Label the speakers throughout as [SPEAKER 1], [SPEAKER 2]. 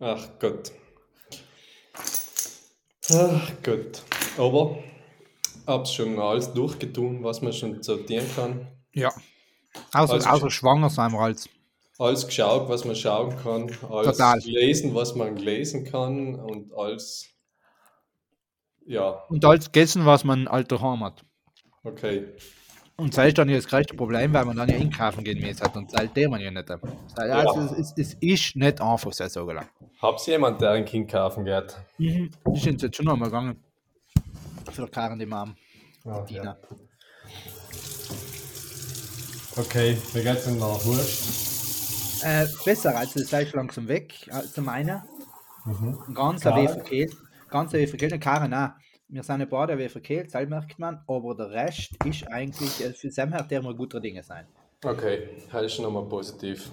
[SPEAKER 1] Ach Gott. Ach Gott. Aber hab's schon alles durchgetun, was man schon sortieren kann.
[SPEAKER 2] Ja. Außer,
[SPEAKER 1] Also-
[SPEAKER 2] außer schwanger sein wir als.
[SPEAKER 1] Alles geschaut, was man schauen kann. Alles
[SPEAKER 2] Total.
[SPEAKER 1] gelesen, was man lesen kann. Und alles. Ja,
[SPEAKER 2] Und als gegessen, was man alter Heim hat.
[SPEAKER 1] okay.
[SPEAKER 2] Und das ist dann ja das größte Problem, weil man dann ja einkaufen gehen muss. Und das hält man ja nicht. Also, es, es, es ist nicht einfach, so sagen wir.
[SPEAKER 1] Hab's jemand, der ein Kind kaufen geht?
[SPEAKER 2] Mhm. Die sind jetzt schon einmal gegangen. Für Karen, die Mom.
[SPEAKER 1] Ah,
[SPEAKER 2] Dina.
[SPEAKER 1] Okay, wie geht's denn nach Wurst?
[SPEAKER 2] Äh, besser, also das ist langsam weg, äh, zum einen. Ganz
[SPEAKER 1] Klar.
[SPEAKER 2] ein verkehlt. Ganz ein verkehlt. Und Karen auch. Wir sind ein paar, der wie verkehlt, das merkt man. Aber der Rest ist eigentlich, äh, für Sam her, der immer guter Dinge sein.
[SPEAKER 1] Okay, das ist schon nochmal positiv.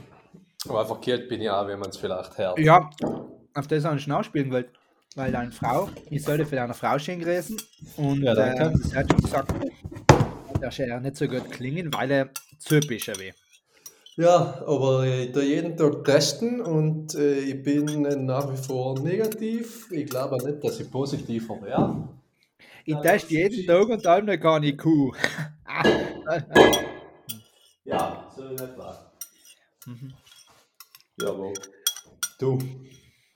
[SPEAKER 1] Aber verkehrt bin ich auch, wenn man es vielleicht hört.
[SPEAKER 2] Ja, auf das habe ich nachspielen wollte. Weil deine Frau, ich sollte für deine Frau schön gewesen. Und
[SPEAKER 1] Ja,
[SPEAKER 2] äh,
[SPEAKER 1] danke.
[SPEAKER 2] sie hat schon gesagt, der soll ja nicht so gut klingen, weil er typisch ist.
[SPEAKER 1] Ja, aber ich tue jeden Tag testen und äh, ich bin äh, nach wie vor negativ. Ich glaube auch nicht, dass ich positiver werde.
[SPEAKER 2] Ich teste jeden Tag und dann noch gar nicht Kuh.
[SPEAKER 1] Ja, so nicht wahr.
[SPEAKER 2] Mhm.
[SPEAKER 1] Ja, aber du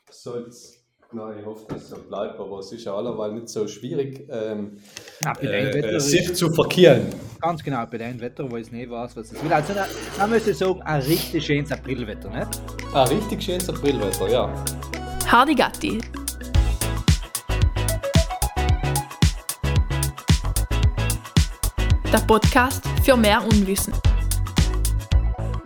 [SPEAKER 1] sollst. Nein, ich hoffe, dass es so bleibt, aber es ist ja allerweil nicht so schwierig, ähm,
[SPEAKER 2] Na,
[SPEAKER 1] äh,
[SPEAKER 2] Wetter
[SPEAKER 1] äh, sich zu verkehren.
[SPEAKER 2] Ganz genau, bei dem Wetter, wo ich nicht weiß, was es will. Also, man müsste sagen, ein richtig schönes Aprilwetter, nicht?
[SPEAKER 1] Ah, richtig schönes Aprilwetter, ja.
[SPEAKER 3] Hardy Gatti. Der Podcast für mehr Unwissen.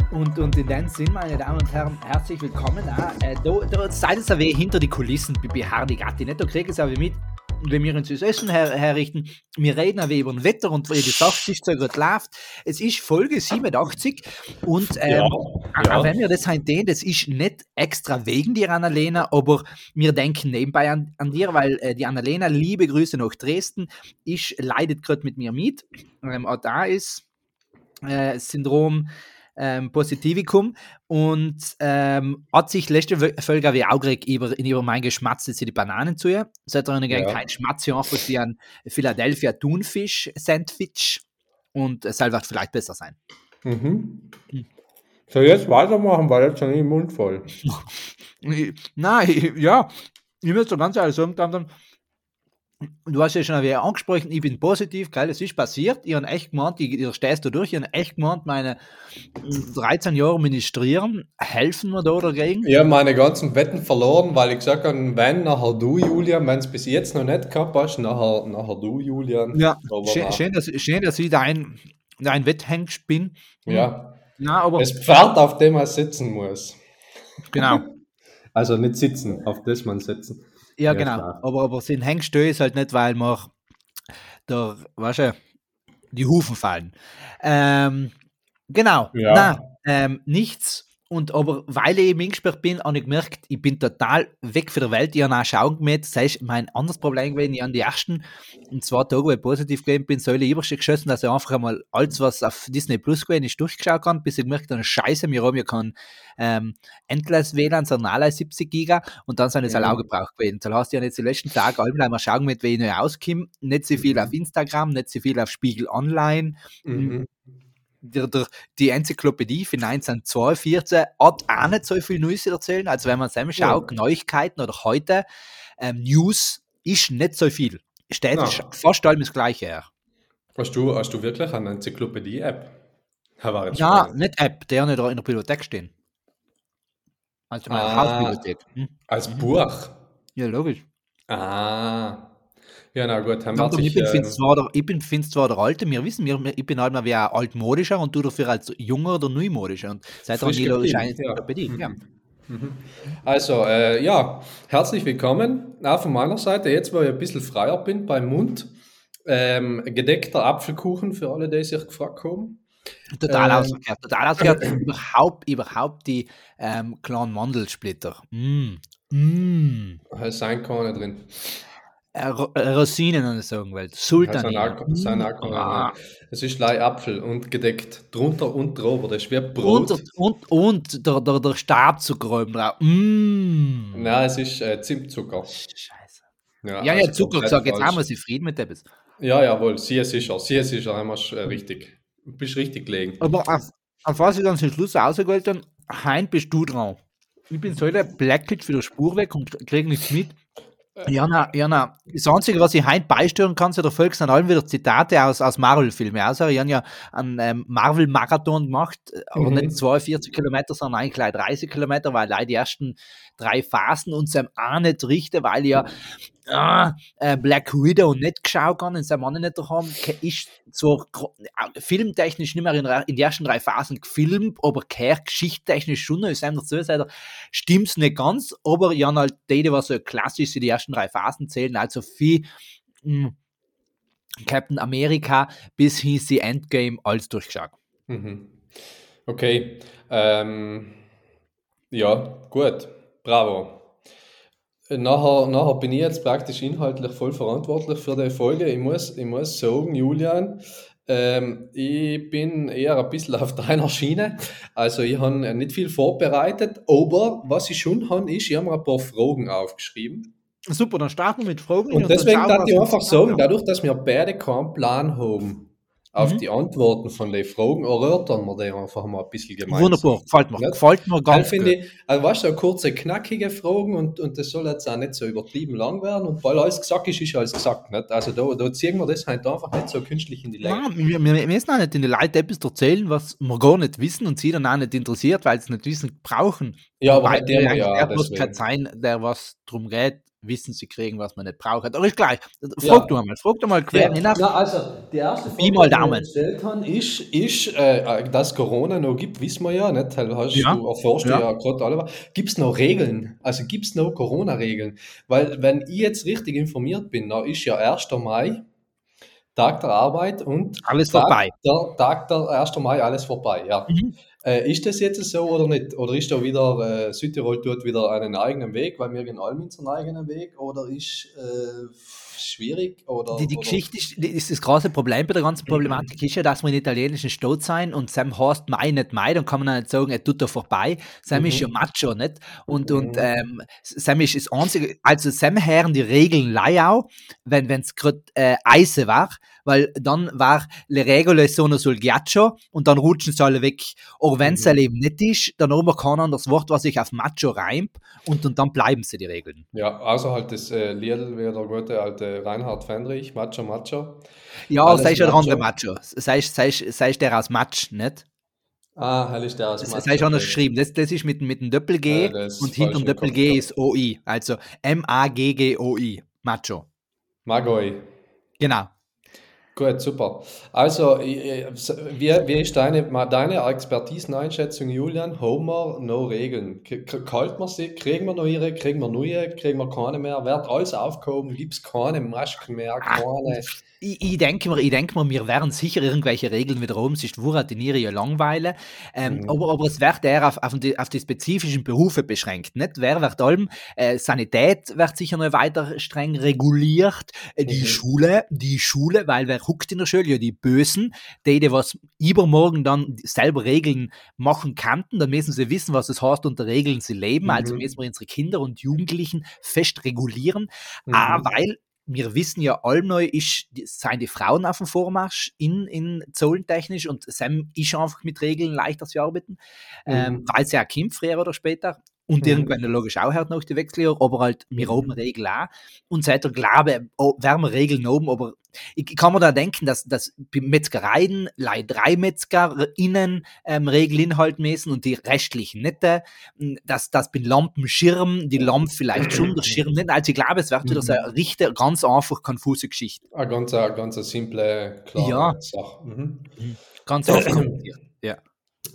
[SPEAKER 2] Und, und in dem Sinn, meine Damen und Herren, herzlich willkommen. Auch, äh, da, da seid aber hinter die Kulissen bei, bei Hardy Gatti. Nicht? Da kriegt es aber mit, wenn wir uns das Essen her, herrichten. Wir reden aber über das Wetter und wie die Sache so gut läuft. Es ist Folge 87 und ähm,
[SPEAKER 1] ja.
[SPEAKER 2] Auch wenn wir das halt den, das ist nicht extra wegen dir, Annalena, aber wir denken nebenbei an, an dir, weil äh, die Annalena, liebe Grüße nach Dresden, ist, leidet gerade mit mir mit. Ähm, auch da ist äh, Syndrom ähm, Positivicum und ähm, hat sich letzte Folge wie auch über, in über mein Geschmatz jetzt die Bananen zu ihr. Seit er ja.
[SPEAKER 1] Ja.
[SPEAKER 2] kein Schmatz, ja einfach wie ein Philadelphia Thunfisch Sandwich und es soll vielleicht besser sein.
[SPEAKER 1] Mhm. So, jetzt weitermachen, weil jetzt schon im Mund voll.
[SPEAKER 2] Nein, ja, ich muss so ganz ehrlich sagen, dann, dann, du hast ja schon wieder angesprochen, ich bin positiv, geil, es ist passiert, ich habe echt gemeint, ich, ich stehst du durch, ich habe echt gemeint, meine mm, 13 Jahre ministrieren, helfen mir da dagegen.
[SPEAKER 1] Ich habe meine ganzen Wetten verloren, weil ich gesagt habe, wenn, nachher du, Julian. Wenn es bis jetzt noch nicht gehabt hast, nachher, nachher du, Julian.
[SPEAKER 2] Ja, schön, schön, dass, schön, dass ich dein, dein Wetthengst bin.
[SPEAKER 1] Ja.
[SPEAKER 2] Na, aber
[SPEAKER 1] Das Pferd, auf dem man sitzen muss.
[SPEAKER 2] genau.
[SPEAKER 1] Also nicht sitzen, auf das man sitzen.
[SPEAKER 2] Ja, genau.
[SPEAKER 1] klar.
[SPEAKER 2] Aber, aber sind Hengstö ist halt nicht, weil man der, weißt du, die Hufen fallen. Ähm, genau.
[SPEAKER 1] Ja.
[SPEAKER 2] Na, ähm, nichts. Und aber weil ich eben eingesperrt bin, habe ich gemerkt, ich bin total weg von der Welt. Ich habe auch schauen gemäht. Das heißt, mein anderes Problem gewesen, ich habe die ersten und zwei Tage, wo ich positiv gewesen bin, Säule Überste geschossen, dass ich einfach einmal alles, was auf Disney Plus gewesen ist, durchgeschaut kann, bis ich gemerkt habe, Scheiße, wir haben ja kein ähm, Endless WLAN, sondern alle 70 Giga und dann sind es
[SPEAKER 1] Ja.
[SPEAKER 2] halt auch gebraucht gewesen. Dann hast du ja nicht die letzten Tage allem mal schauen, mit wem ich auskomme. Nicht so viel auf Instagram, nicht so viel auf Spiegel Online.
[SPEAKER 1] Mhm.
[SPEAKER 2] Der, der, die Enzyklopädie für 1942 hat auch nicht so viel Neues zu erzählen. Also wenn man zusammen
[SPEAKER 1] Ja.
[SPEAKER 2] schaut, Neuigkeiten oder heute, ähm, News ist nicht so viel. Steht fast allem das Gleiche her.
[SPEAKER 1] Hast, du, hast du wirklich eine Enzyklopädie-App?
[SPEAKER 2] Ja, nicht App, der nicht in der Bibliothek stehen. Also meine
[SPEAKER 1] Ah.
[SPEAKER 2] Hausbibliothek. Hm?
[SPEAKER 1] Als Buch.
[SPEAKER 2] Ja, logisch.
[SPEAKER 1] Ah. Ja, na gut. Haben
[SPEAKER 2] Ja, und ich bin, find's zwar der, ich bin zwar der Alte, wir wissen, wir, ich bin halt mal wie ein altmodischer und du dafür als junger oder neumodischer. Und seit dann
[SPEAKER 1] Frisch
[SPEAKER 2] jeder
[SPEAKER 1] geblieben,
[SPEAKER 2] scheint
[SPEAKER 1] ja.
[SPEAKER 2] Enzyklopädie. Ja.
[SPEAKER 1] Also, äh, ja, herzlich willkommen. Auch von meiner Seite, jetzt wo ich ein bisschen freier bin beim Mund. Ähm, gedeckter Apfelkuchen für alle, die sich gefragt haben.
[SPEAKER 2] Total
[SPEAKER 1] Ähm.
[SPEAKER 2] ausgekehrt. Total ausgekehrt. überhaupt, überhaupt die ähm, kleinen Mandelsplitter. Mm. Mm.
[SPEAKER 1] Da ist ein keine drin.
[SPEAKER 2] Äh, Ro- Rosinen und sagen. Sultan.
[SPEAKER 1] Alko- sein Alkohol, ja. Es ist gleich Apfel und gedeckt. Drunter und drüber. Das ist wie Brot.
[SPEAKER 2] Und, und, und der, der, der Stabzucker oben drauf. Mm.
[SPEAKER 1] Nein, es ist äh, Zimtzucker.
[SPEAKER 2] Scheiße.
[SPEAKER 1] Ja,
[SPEAKER 2] Ja, ja,
[SPEAKER 1] also
[SPEAKER 2] Zucker
[SPEAKER 1] komplett
[SPEAKER 2] gesagt, jetzt haben wir sie Frieden mit dem.
[SPEAKER 1] Ja, jawohl, sie sicher, sie sicher, haben wir äh, richtig. Du bist richtig gelegen.
[SPEAKER 2] Aber auf, auf was ich dann zum Schluss ausgewählt habe, Hein bist du dran. Ich bin so der Blacklit für die Spur weg und kriege nichts mit. Ja, na, ja, na. Das Einzige, was ich heute beisteuern kann, so der Volk sind allem wieder Zitate aus, aus Marvel-Filmen. Also, ich habe ja einen ähm, Marvel-Marathon gemacht, äh, aber
[SPEAKER 1] Mhm.
[SPEAKER 2] nicht 42 Kilometer, sondern eigentlich gleich 30 Kilometer, weil leider die ersten drei Phasen uns ähm, auch nicht richten, weil ja ah, äh, Black Widow nicht geschaut habe und seinem Mann nicht haben, ist so filmtechnisch nicht mehr in, in den ersten drei Phasen gefilmt, aber kehr geschichtstechnisch schon, ist einem dazu gesagt, stimmt's nicht ganz, aber ja halt die, was so klassisch in die ersten drei Phasen zählen, also viel mh, Captain America bis hin sie Endgame alles durchgeschaut.
[SPEAKER 1] Mhm. Okay. Ähm, ja, gut. Bravo. Nachher, nachher bin ich jetzt praktisch inhaltlich voll verantwortlich für die Folge. Ich muss, ich muss sagen, Julian, ähm, ich bin eher ein bisschen auf deiner Schiene. Also ich habe nicht viel vorbereitet, aber was ich schon habe, ist, ich habe mir ein paar Fragen aufgeschrieben.
[SPEAKER 2] Super, dann starten wir mit Fragen.
[SPEAKER 1] Und
[SPEAKER 2] dann
[SPEAKER 1] deswegen darf ich einfach sagen, dadurch, dass wir beide keinen Plan haben auf
[SPEAKER 2] Mhm.
[SPEAKER 1] die Antworten von den Fragen, erörtern wir die einfach mal ein bisschen gemeinsam.
[SPEAKER 2] Wunderbar, gefällt mir.
[SPEAKER 1] Ja.
[SPEAKER 2] Gefällt mir ganz
[SPEAKER 1] finde
[SPEAKER 2] gut.
[SPEAKER 1] ich, also weißt du, so kurze, knackige Fragen und, und das soll jetzt auch nicht so übertrieben lang werden. Und weil alles gesagt ist, ist alles gesagt. Nicht? Also da, da ziehen wir das halt einfach nicht so künstlich in die Länge.
[SPEAKER 2] Nein, wir, wir, müssen auch nicht den Leuten etwas erzählen, was wir gar nicht wissen und sie dann auch nicht interessiert, weil sie es nicht wissen brauchen.
[SPEAKER 1] Ja, aber
[SPEAKER 2] Weil
[SPEAKER 1] der, ja,
[SPEAKER 2] der muss sein, der was drum geht, wissen sie kriegen, was man nicht braucht. Aber ist gleich. Frag
[SPEAKER 1] Ja.
[SPEAKER 2] du einmal, frag du mal quer
[SPEAKER 1] Ja,
[SPEAKER 2] hinaus.
[SPEAKER 1] na, also, die erste
[SPEAKER 2] Pi mal
[SPEAKER 1] die
[SPEAKER 2] Daumen.
[SPEAKER 1] gestellt haben, ist, ist äh, dass Corona noch gibt, wissen wir ja nicht. Hast
[SPEAKER 2] Ja.
[SPEAKER 1] du erforscht
[SPEAKER 2] Ja.
[SPEAKER 1] ja, gerade alle. Gibt es noch Regeln? Also gibt es noch Corona-Regeln? Weil, wenn ich jetzt richtig informiert bin, dann ist ja 1. Mai, Tag der Arbeit und
[SPEAKER 2] Alles
[SPEAKER 1] Tag,
[SPEAKER 2] vorbei.
[SPEAKER 1] Der Tag der 1. Mai, alles vorbei, ja.
[SPEAKER 2] Mhm.
[SPEAKER 1] Äh, ist das jetzt so oder nicht? Oder ist da wieder, äh, Südtirol tut wieder einen eigenen Weg, weil wir gehen allem unseren eigenen Weg? Oder ist äh, schwierig? Oder,
[SPEAKER 2] Die, die
[SPEAKER 1] oder
[SPEAKER 2] Geschichte ist, ist das große Problem bei der ganzen Problematik ist ja, dass wir in italienischen Staat sein und Sam heißt Mai nicht Mai, dann kann man nicht sagen, er tut da vorbei. Sam ist
[SPEAKER 1] Mhm.
[SPEAKER 2] ja Macho, nicht? Und, und
[SPEAKER 1] Mhm.
[SPEAKER 2] ähm, Sam ist das einzige, also Sam hören die Regeln leiau, wenn es gerade äh, Eise war, weil dann war le regole sono sul ghiaccio und dann rutschen sie alle weg. Auch wenn es
[SPEAKER 1] Mhm.
[SPEAKER 2] eben nicht ist, dann haben wir kein anderes Wort, was sich auf Macho reimt und, und dann bleiben sie die Regeln.
[SPEAKER 1] Ja, außer halt das äh, Lied wie der gute alte Reinhard Fendrich, Macho Macho.
[SPEAKER 2] Ja,
[SPEAKER 1] Alles
[SPEAKER 2] sei schon der andere Macho. Sei, sei, sei der aus Matsch, nicht?
[SPEAKER 1] Ah, hell ist der aus
[SPEAKER 2] Das
[SPEAKER 1] Macho.
[SPEAKER 2] sei schon anders
[SPEAKER 1] okay.
[SPEAKER 2] geschrieben. Das, das ist mit, mit dem Doppel-G
[SPEAKER 1] Ja, das ist
[SPEAKER 2] und hinterm
[SPEAKER 1] falsch im
[SPEAKER 2] Doppel-G
[SPEAKER 1] Kopf
[SPEAKER 2] ist OI. Also M-A-G-G-O-I. Macho.
[SPEAKER 1] Magoi.
[SPEAKER 2] Genau.
[SPEAKER 1] Gut, super. Also, wie, wie ist deine, deine Expertiseneinschätzung, Julian? Wir noch Regeln? Kalt man sie? Kriegen wir ihre? Kriegen wir neue? Kriegen wir keine mehr? Wird alles aufgehoben? Gibt es keine Masken mehr? Keine?
[SPEAKER 2] Ich, ich denke mir, ich denke mir, wir werden sicher irgendwelche Regeln wieder sonst wurat in ihre ja Langweile. Ähm,
[SPEAKER 1] Mhm.
[SPEAKER 2] aber, aber es wird eher auf, auf, die, auf die spezifischen Berufe beschränkt. Nicht? Wer wird allem, äh, Sanität wird sicher noch weiter streng reguliert. Äh, die
[SPEAKER 1] Mhm.
[SPEAKER 2] Schule, die Schule, weil wer huckt in der Schule? Ja, die Bösen, die, die was übermorgen dann selber Regeln machen könnten, dann müssen sie wissen, was es heißt, unter Regeln sie leben. Also
[SPEAKER 1] Mhm.
[SPEAKER 2] müssen wir unsere Kinder und Jugendlichen fest regulieren.
[SPEAKER 1] Mhm.
[SPEAKER 2] Ah, weil wir wissen ja, allneu ist, seien die Frauen auf dem Vormarsch in, in zollentechnisch und Sam ist einfach mit Regeln leichter zu arbeiten, ähm,
[SPEAKER 1] Mhm.
[SPEAKER 2] weil sie ja kommt, früher oder später. Und
[SPEAKER 1] Mhm.
[SPEAKER 2] irgendwann logisch auch halt noch die Wechseljahre, aber halt wir
[SPEAKER 1] Mhm.
[SPEAKER 2] oben Regeln auch. Und seit der Glaube, oh, werden wir Regeln oben, aber ich, kann mir da denken, dass, dass bei Metzgereien leider drei MetzgerInnen ähm, Regelinhalt messen und die restlichen nicht. äh, Dass das bei Lampenschirm, die Lampe vielleicht schon, der Schirm nicht. Also ich glaube, es wird wieder so eine richtig ganz einfach konfuse Geschichte.
[SPEAKER 1] Eine ganz, eine ganz eine simple, klare
[SPEAKER 2] Ja.
[SPEAKER 1] Sache. Mhm.
[SPEAKER 2] Ganz einfach. Ja.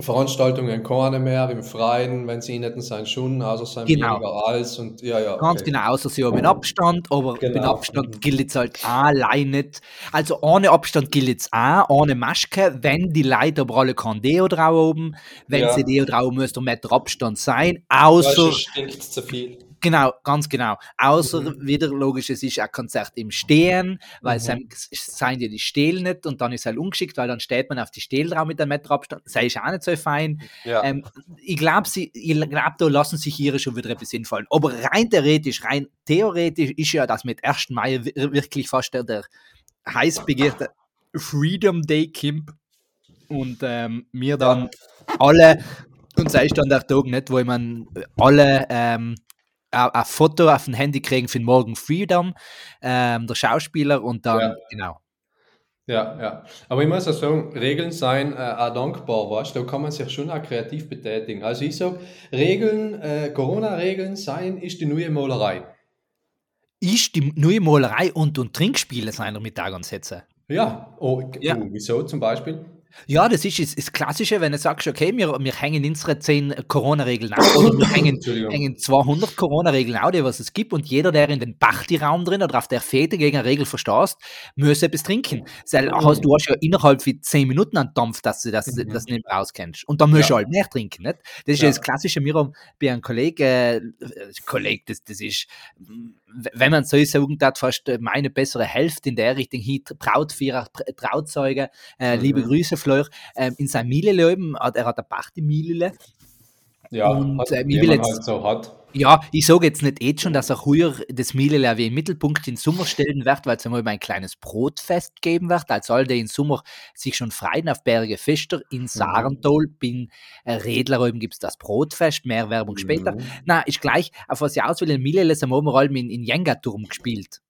[SPEAKER 1] Veranstaltungen keine mehr im Freien, wenn sie nicht sein schon, also sein
[SPEAKER 2] Genau.
[SPEAKER 1] weniger als und ja, ja.
[SPEAKER 2] Ganz
[SPEAKER 1] okay.
[SPEAKER 2] genau, außer sie haben einen Abstand, aber
[SPEAKER 1] Genau.
[SPEAKER 2] mit Abstand gilt es halt allein nicht. Also ohne Abstand gilt es auch, ohne Maske, wenn die Leute aber alle kein Deo drauf haben, wenn
[SPEAKER 1] Ja.
[SPEAKER 2] sie Deo drauf haben, muss der Meter Abstand sein, außer,
[SPEAKER 1] sonst stinkt zu viel.
[SPEAKER 2] Genau, ganz genau. Außer
[SPEAKER 1] Mhm.
[SPEAKER 2] wieder logisch, es ist ein Konzert im Stehen, weil
[SPEAKER 1] Mhm.
[SPEAKER 2] es seien ja die Stele nicht und dann ist es halt ungeschickt, weil dann steht man auf die Stele drauf mit einem Meter Abstand. Das ist auch nicht so fein.
[SPEAKER 1] Ja.
[SPEAKER 2] Ähm, ich glaube, ich glaub, da lassen sich ihre schon wieder etwas einfallen. Aber rein theoretisch, rein theoretisch ist ja das mit 1. Mai wi- wirklich fast der, der heiß begehrte Freedom Day Kimp. Und ähm, wir dann alle, und sei dann der Tag nicht, wo man alle ähm, ein Foto auf dem Handy kriegen für den Morgen Freedom, ähm, der Schauspieler und dann,
[SPEAKER 1] Ja.
[SPEAKER 2] genau.
[SPEAKER 1] Ja, ja. Aber ich muss auch sagen, Regeln sein äh, auch dankbar, weißt da kann man sich schon auch kreativ betätigen. Also ich sage, Regeln, äh, Corona-Regeln sein ist die neue Malerei.
[SPEAKER 2] Ist die neue Malerei und, und Trinkspiele seiner Mittag ansetzen.
[SPEAKER 1] Ja, oh,
[SPEAKER 2] Ja.
[SPEAKER 1] oh, wieso zum Beispiel?
[SPEAKER 2] Ja, das ist das, das Klassische, wenn du sagst, okay, wir, wir hängen unsere 10 Corona-Regeln auf oder wir hängen, hängen 200 Corona-Regeln auf, die was es gibt und jeder, der in den Partyraum drin oder auf der Fete gegen eine Regel verstößt, muss etwas trinken. Weil hast, du hast ja innerhalb von 10 Minuten einen Dampf, dass du das,
[SPEAKER 1] Mhm.
[SPEAKER 2] das nicht mehr rauskennst. Und dann musst du
[SPEAKER 1] Ja.
[SPEAKER 2] halt mehr trinken, nicht? Das ist ja das Klassische, wir haben bei einem Kollegen, äh, Kollege, das, das ist, wenn man so sagen darf, fast meine bessere Hälfte in der Richtung hin, Brautvierer, Pr- Trauzeuge, äh,
[SPEAKER 1] Mhm.
[SPEAKER 2] liebe Grüße, Fleur, ähm, in seinem Miele-Leben, hat- er hat eine Party-Miele.
[SPEAKER 1] Ja,
[SPEAKER 2] Und,
[SPEAKER 1] hat,
[SPEAKER 2] äh, ich will jetzt-
[SPEAKER 1] halt so hat.
[SPEAKER 2] Ja, ich sage jetzt nicht eh schon, dass er heuer das Miele wie im Mittelpunkt in Sommer stellen wird, weil es einmal ein kleines Brotfest geben wird, als all die in Sommer sich schon freuen auf Berge Fester.
[SPEAKER 1] Mhm.
[SPEAKER 2] In Sarentol, bin äh, Redler oben gibt es das Brotfest, mehr Werbung später.
[SPEAKER 1] Mhm.
[SPEAKER 2] Na, ist gleich, auf was ich aus will, in Miele haben wir oben in, in Jenga-Turm gespielt.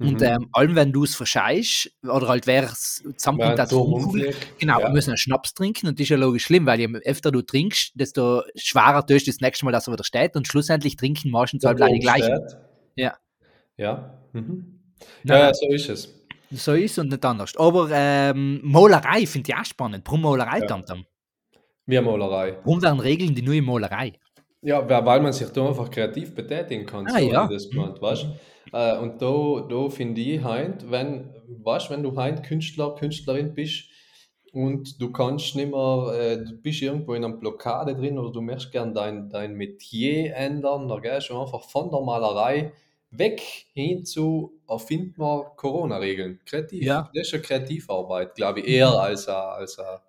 [SPEAKER 2] Und
[SPEAKER 1] Mhm.
[SPEAKER 2] ähm, allem, wenn du es verscheißt, oder halt wer es zusammenkommt, das
[SPEAKER 1] so rumfliegt.
[SPEAKER 2] Genau,
[SPEAKER 1] Ja.
[SPEAKER 2] wir müssen einen Schnaps trinken und das ist ja logisch schlimm, weil je öfter du trinkst, desto schwerer tust du das nächste Mal, dass er wieder steht und schlussendlich trinken meistens halt die gleichen. Ja.
[SPEAKER 1] Ja. Mhm.
[SPEAKER 2] Nein,
[SPEAKER 1] Ja, so ist es.
[SPEAKER 2] So ist und nicht anders. Aber ähm, Malerei finde ich auch spannend. Warum Malerei
[SPEAKER 1] Ja.
[SPEAKER 2] dann dann?
[SPEAKER 1] Wie Malerei.
[SPEAKER 2] Warum werden Regeln die neue Malerei?
[SPEAKER 1] Ja, weil man sich da einfach kreativ betätigen kann.
[SPEAKER 2] Ah,
[SPEAKER 1] so
[SPEAKER 2] ja.
[SPEAKER 1] das gemeint, weißt? Äh, und da, da finde ich heint, wenn, weißt, wenn du heint Künstler, Künstlerin bist und du kannst nicht mehr, äh, du bist irgendwo in einer Blockade drin oder du möchtest gern dein, dein Metier ändern, dann gehst du einfach von der Malerei weg hin zu erfind mal Corona-Regeln. Kreativ.
[SPEAKER 2] Ja.
[SPEAKER 1] Das ist eine Kreativarbeit, glaube ich, eher als eine, als eine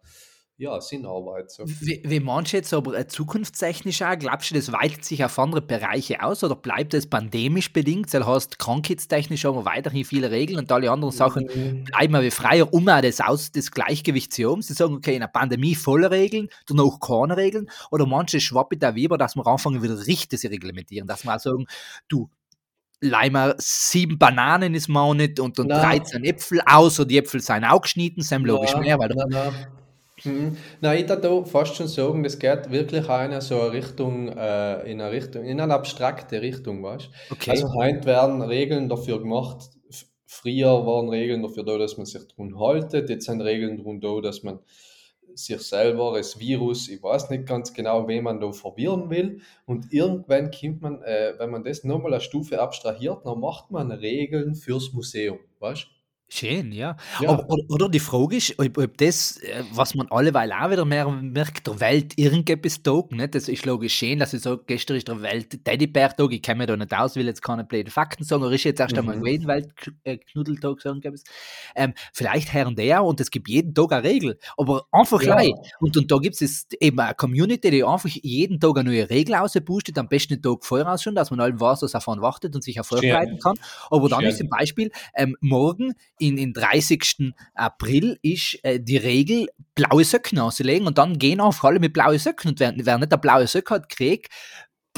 [SPEAKER 1] ja, Sinnarbeit. So.
[SPEAKER 2] Wie, wie manche jetzt aber äh, zukunftstechnisch auch, glaubst du, das weitet sich auf andere Bereiche aus oder bleibt es pandemisch bedingt? Das heißt, krankheitstechnisch haben wir weiterhin viele Regeln und alle anderen Sachen bleiben wir wie freier, um auch das, aus, das Gleichgewicht zu haben. Sie sagen, okay, in der Pandemie volle Regeln, danach keine Regeln. Oder manche schwappen da wieder, dass wir anfangen, wieder richtig zu reglementieren. Dass wir auch sagen, du, leimer sieben Bananen ist mal nicht und, und
[SPEAKER 1] Na.
[SPEAKER 2] 13 Äpfel, außer die Äpfel sind auch geschnitten, sind logisch mehr, weil
[SPEAKER 1] nein. Mhm. Nein, ich würde fast schon sagen, das geht wirklich eine so eine Richtung, äh, in eine Richtung, in eine abstrakte Richtung, weißt du?
[SPEAKER 2] okay.
[SPEAKER 1] Also heute werden Regeln dafür gemacht. Früher waren Regeln dafür da, dass man sich daran haltet. Jetzt sind Regeln darum da, dass man sich selber, das Virus, ich weiß nicht ganz genau, wen man da verwirren will. Und irgendwann kommt man, äh, wenn man das nochmal eine Stufe abstrahiert, dann macht man Regeln fürs Museum, weißt
[SPEAKER 2] Schön, ja.
[SPEAKER 1] Ja.
[SPEAKER 2] Aber, oder, oder die Frage ist, ob, ob das, äh, was man alleweil auch wieder mehr merkt, der Welt irgendetwas taugt. Nicht? Das ist logisch schön, dass ich sage, gestern ist der Welt Teddybär-Tag, ich kenne mich da nicht aus, will jetzt keine blöden Fakten sagen, aber ist jetzt erst einmal
[SPEAKER 1] Mhm.
[SPEAKER 2] gewesen, Weltknuddeltag, so irgendetwas. Ähm, vielleicht her und der und es gibt jeden Tag eine Regel, aber einfach
[SPEAKER 1] Ja.
[SPEAKER 2] gleich. Und, und da gibt es eben eine Community, die einfach jeden Tag eine neue Regel ausbustet, am besten einen Tag vorher schon, dass man allem weiß, was davon wartet und sich auch vorbereiten kann. Aber dann
[SPEAKER 1] Schön.
[SPEAKER 2] ist zum Beispiel ähm, morgen in, in 30. April ist äh, die Regel, blaue Söcken auszulegen und dann gehen auch alle mit blauen Söcken und wer, wer nicht der blaue Söcke hat, kriegt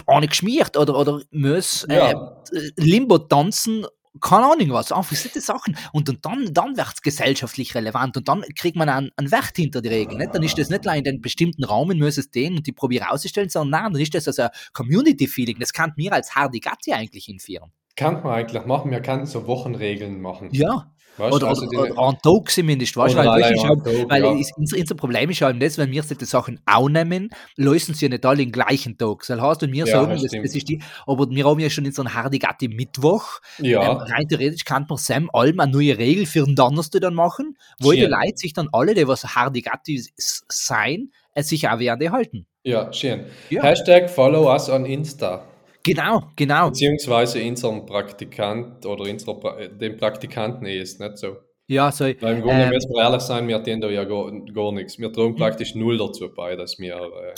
[SPEAKER 2] auch nicht geschmiert oder, oder muss äh,
[SPEAKER 1] Ja.
[SPEAKER 2] Limbo tanzen, keine Ahnung was, einfach solche Sachen. Und, und dann, dann wird es gesellschaftlich relevant und dann kriegt man einen, einen Wert hinter die Regel. Nicht? Dann ist das nicht allein in den bestimmten Raum, in muss es den und die probieren auszustellen, sondern nein, dann ist das also ein Community-Feeling. Das kann mir als Hardy Gatti eigentlich hinführen.
[SPEAKER 1] Kann man eigentlich machen, wir können so Wochenregeln machen.
[SPEAKER 2] Ja.
[SPEAKER 1] Weißt,
[SPEAKER 2] Oder,
[SPEAKER 1] also
[SPEAKER 2] oder, oder Tag zumindest, weißt Weil, halt,
[SPEAKER 1] Tag,
[SPEAKER 2] weil
[SPEAKER 1] ja.
[SPEAKER 2] unser, unser Problem ist halt das, wenn wir solche Sachen auch nehmen, lösen sie ja nicht alle den gleichen Tag. Das heißt, wenn wir
[SPEAKER 1] Ja,
[SPEAKER 2] sagen,
[SPEAKER 1] das
[SPEAKER 2] das, ist die, aber wir haben ja schon in so einem Hardigatti Mittwoch. Ähm,
[SPEAKER 1] ja,
[SPEAKER 2] rein theoretisch kann man Sam allem eine neue Regel für den Donnerstag dann machen, wo die. Leute sich dann alle, die was Hardigatti sein, äh, sich auch werden halten.
[SPEAKER 1] ja, schön. Hashtag follow us on Insta.
[SPEAKER 2] Genau, genau.
[SPEAKER 1] Beziehungsweise unserem Praktikant oder unserer, pra äh, dem Praktikanten eh ist nicht so.
[SPEAKER 2] Ja, so.
[SPEAKER 1] Weil im Grunde
[SPEAKER 2] Ähm,
[SPEAKER 1] müssen wir ehrlich sein, wir tun da ja gar, gar nichts. Wir tragen praktisch null dazu bei, dass wir. Äh,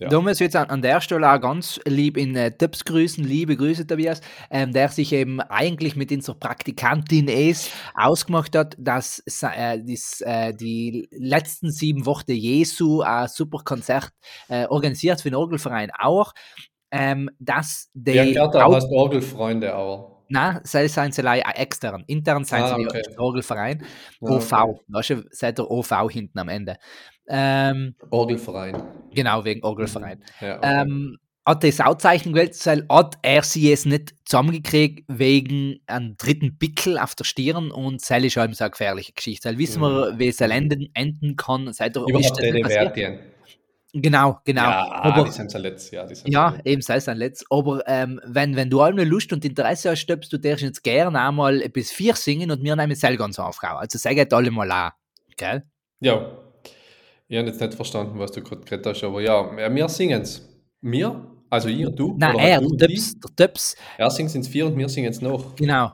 [SPEAKER 1] Ja.
[SPEAKER 2] Da muss ich jetzt an, der Stelle auch ganz lieb in äh, Tipps grüßen, liebe Grüße Tobias, ähm, der sich eben eigentlich mit unserer Praktikantin Es ausgemacht hat, dass äh, dies, äh, die letzten sieben Wochen Jesu ein super Konzert äh, organisiert für den Orgelverein auch, ähm, dass die
[SPEAKER 1] ja, klar, da
[SPEAKER 2] auch-
[SPEAKER 1] hast Orgelfreunde, aber.
[SPEAKER 2] Nein, sei seien sie extern. Intern seien
[SPEAKER 1] Ah,
[SPEAKER 2] sie
[SPEAKER 1] okay.
[SPEAKER 2] der Orgelverein.
[SPEAKER 1] Ja,
[SPEAKER 2] OV.
[SPEAKER 1] okay.
[SPEAKER 2] Weißt du, seid der OV hinten am Ende. Ähm,
[SPEAKER 1] Orgelverein.
[SPEAKER 2] genau, wegen Orgelverein.
[SPEAKER 1] Ja, okay.
[SPEAKER 2] Ähm, hat das Auszeichnung gewählt, weil hat er sie es nicht zusammengekriegt wegen einem dritten Pickel auf der Stirn und das ist halt so eine gefährliche Geschichte. Weil wissen wir, wie es enden, enden kann, seit er
[SPEAKER 1] Überhaupt
[SPEAKER 2] das
[SPEAKER 1] die
[SPEAKER 2] nicht passiert? Genau, genau.
[SPEAKER 1] Ja,
[SPEAKER 2] aber,
[SPEAKER 1] die sind letzt. Ja, die sind
[SPEAKER 2] ja, eben sei es ein Letzt. Aber ähm, wenn, wenn du einmal Lust und Interesse hast, du dir jetzt gerne einmal bis vier singen und wir nehmen selber ganz aufhauen. Also sag halt alle mal an. Gell?
[SPEAKER 1] Ja. Ich habe jetzt nicht verstanden, was du gerade geredet hast, aber ja, wir- singen es. Wir? Also ihr, du?
[SPEAKER 2] Nein, er,
[SPEAKER 1] du,
[SPEAKER 2] der? Tips, der Tips,
[SPEAKER 1] Er singt es vier und wir singen es noch.
[SPEAKER 2] genau.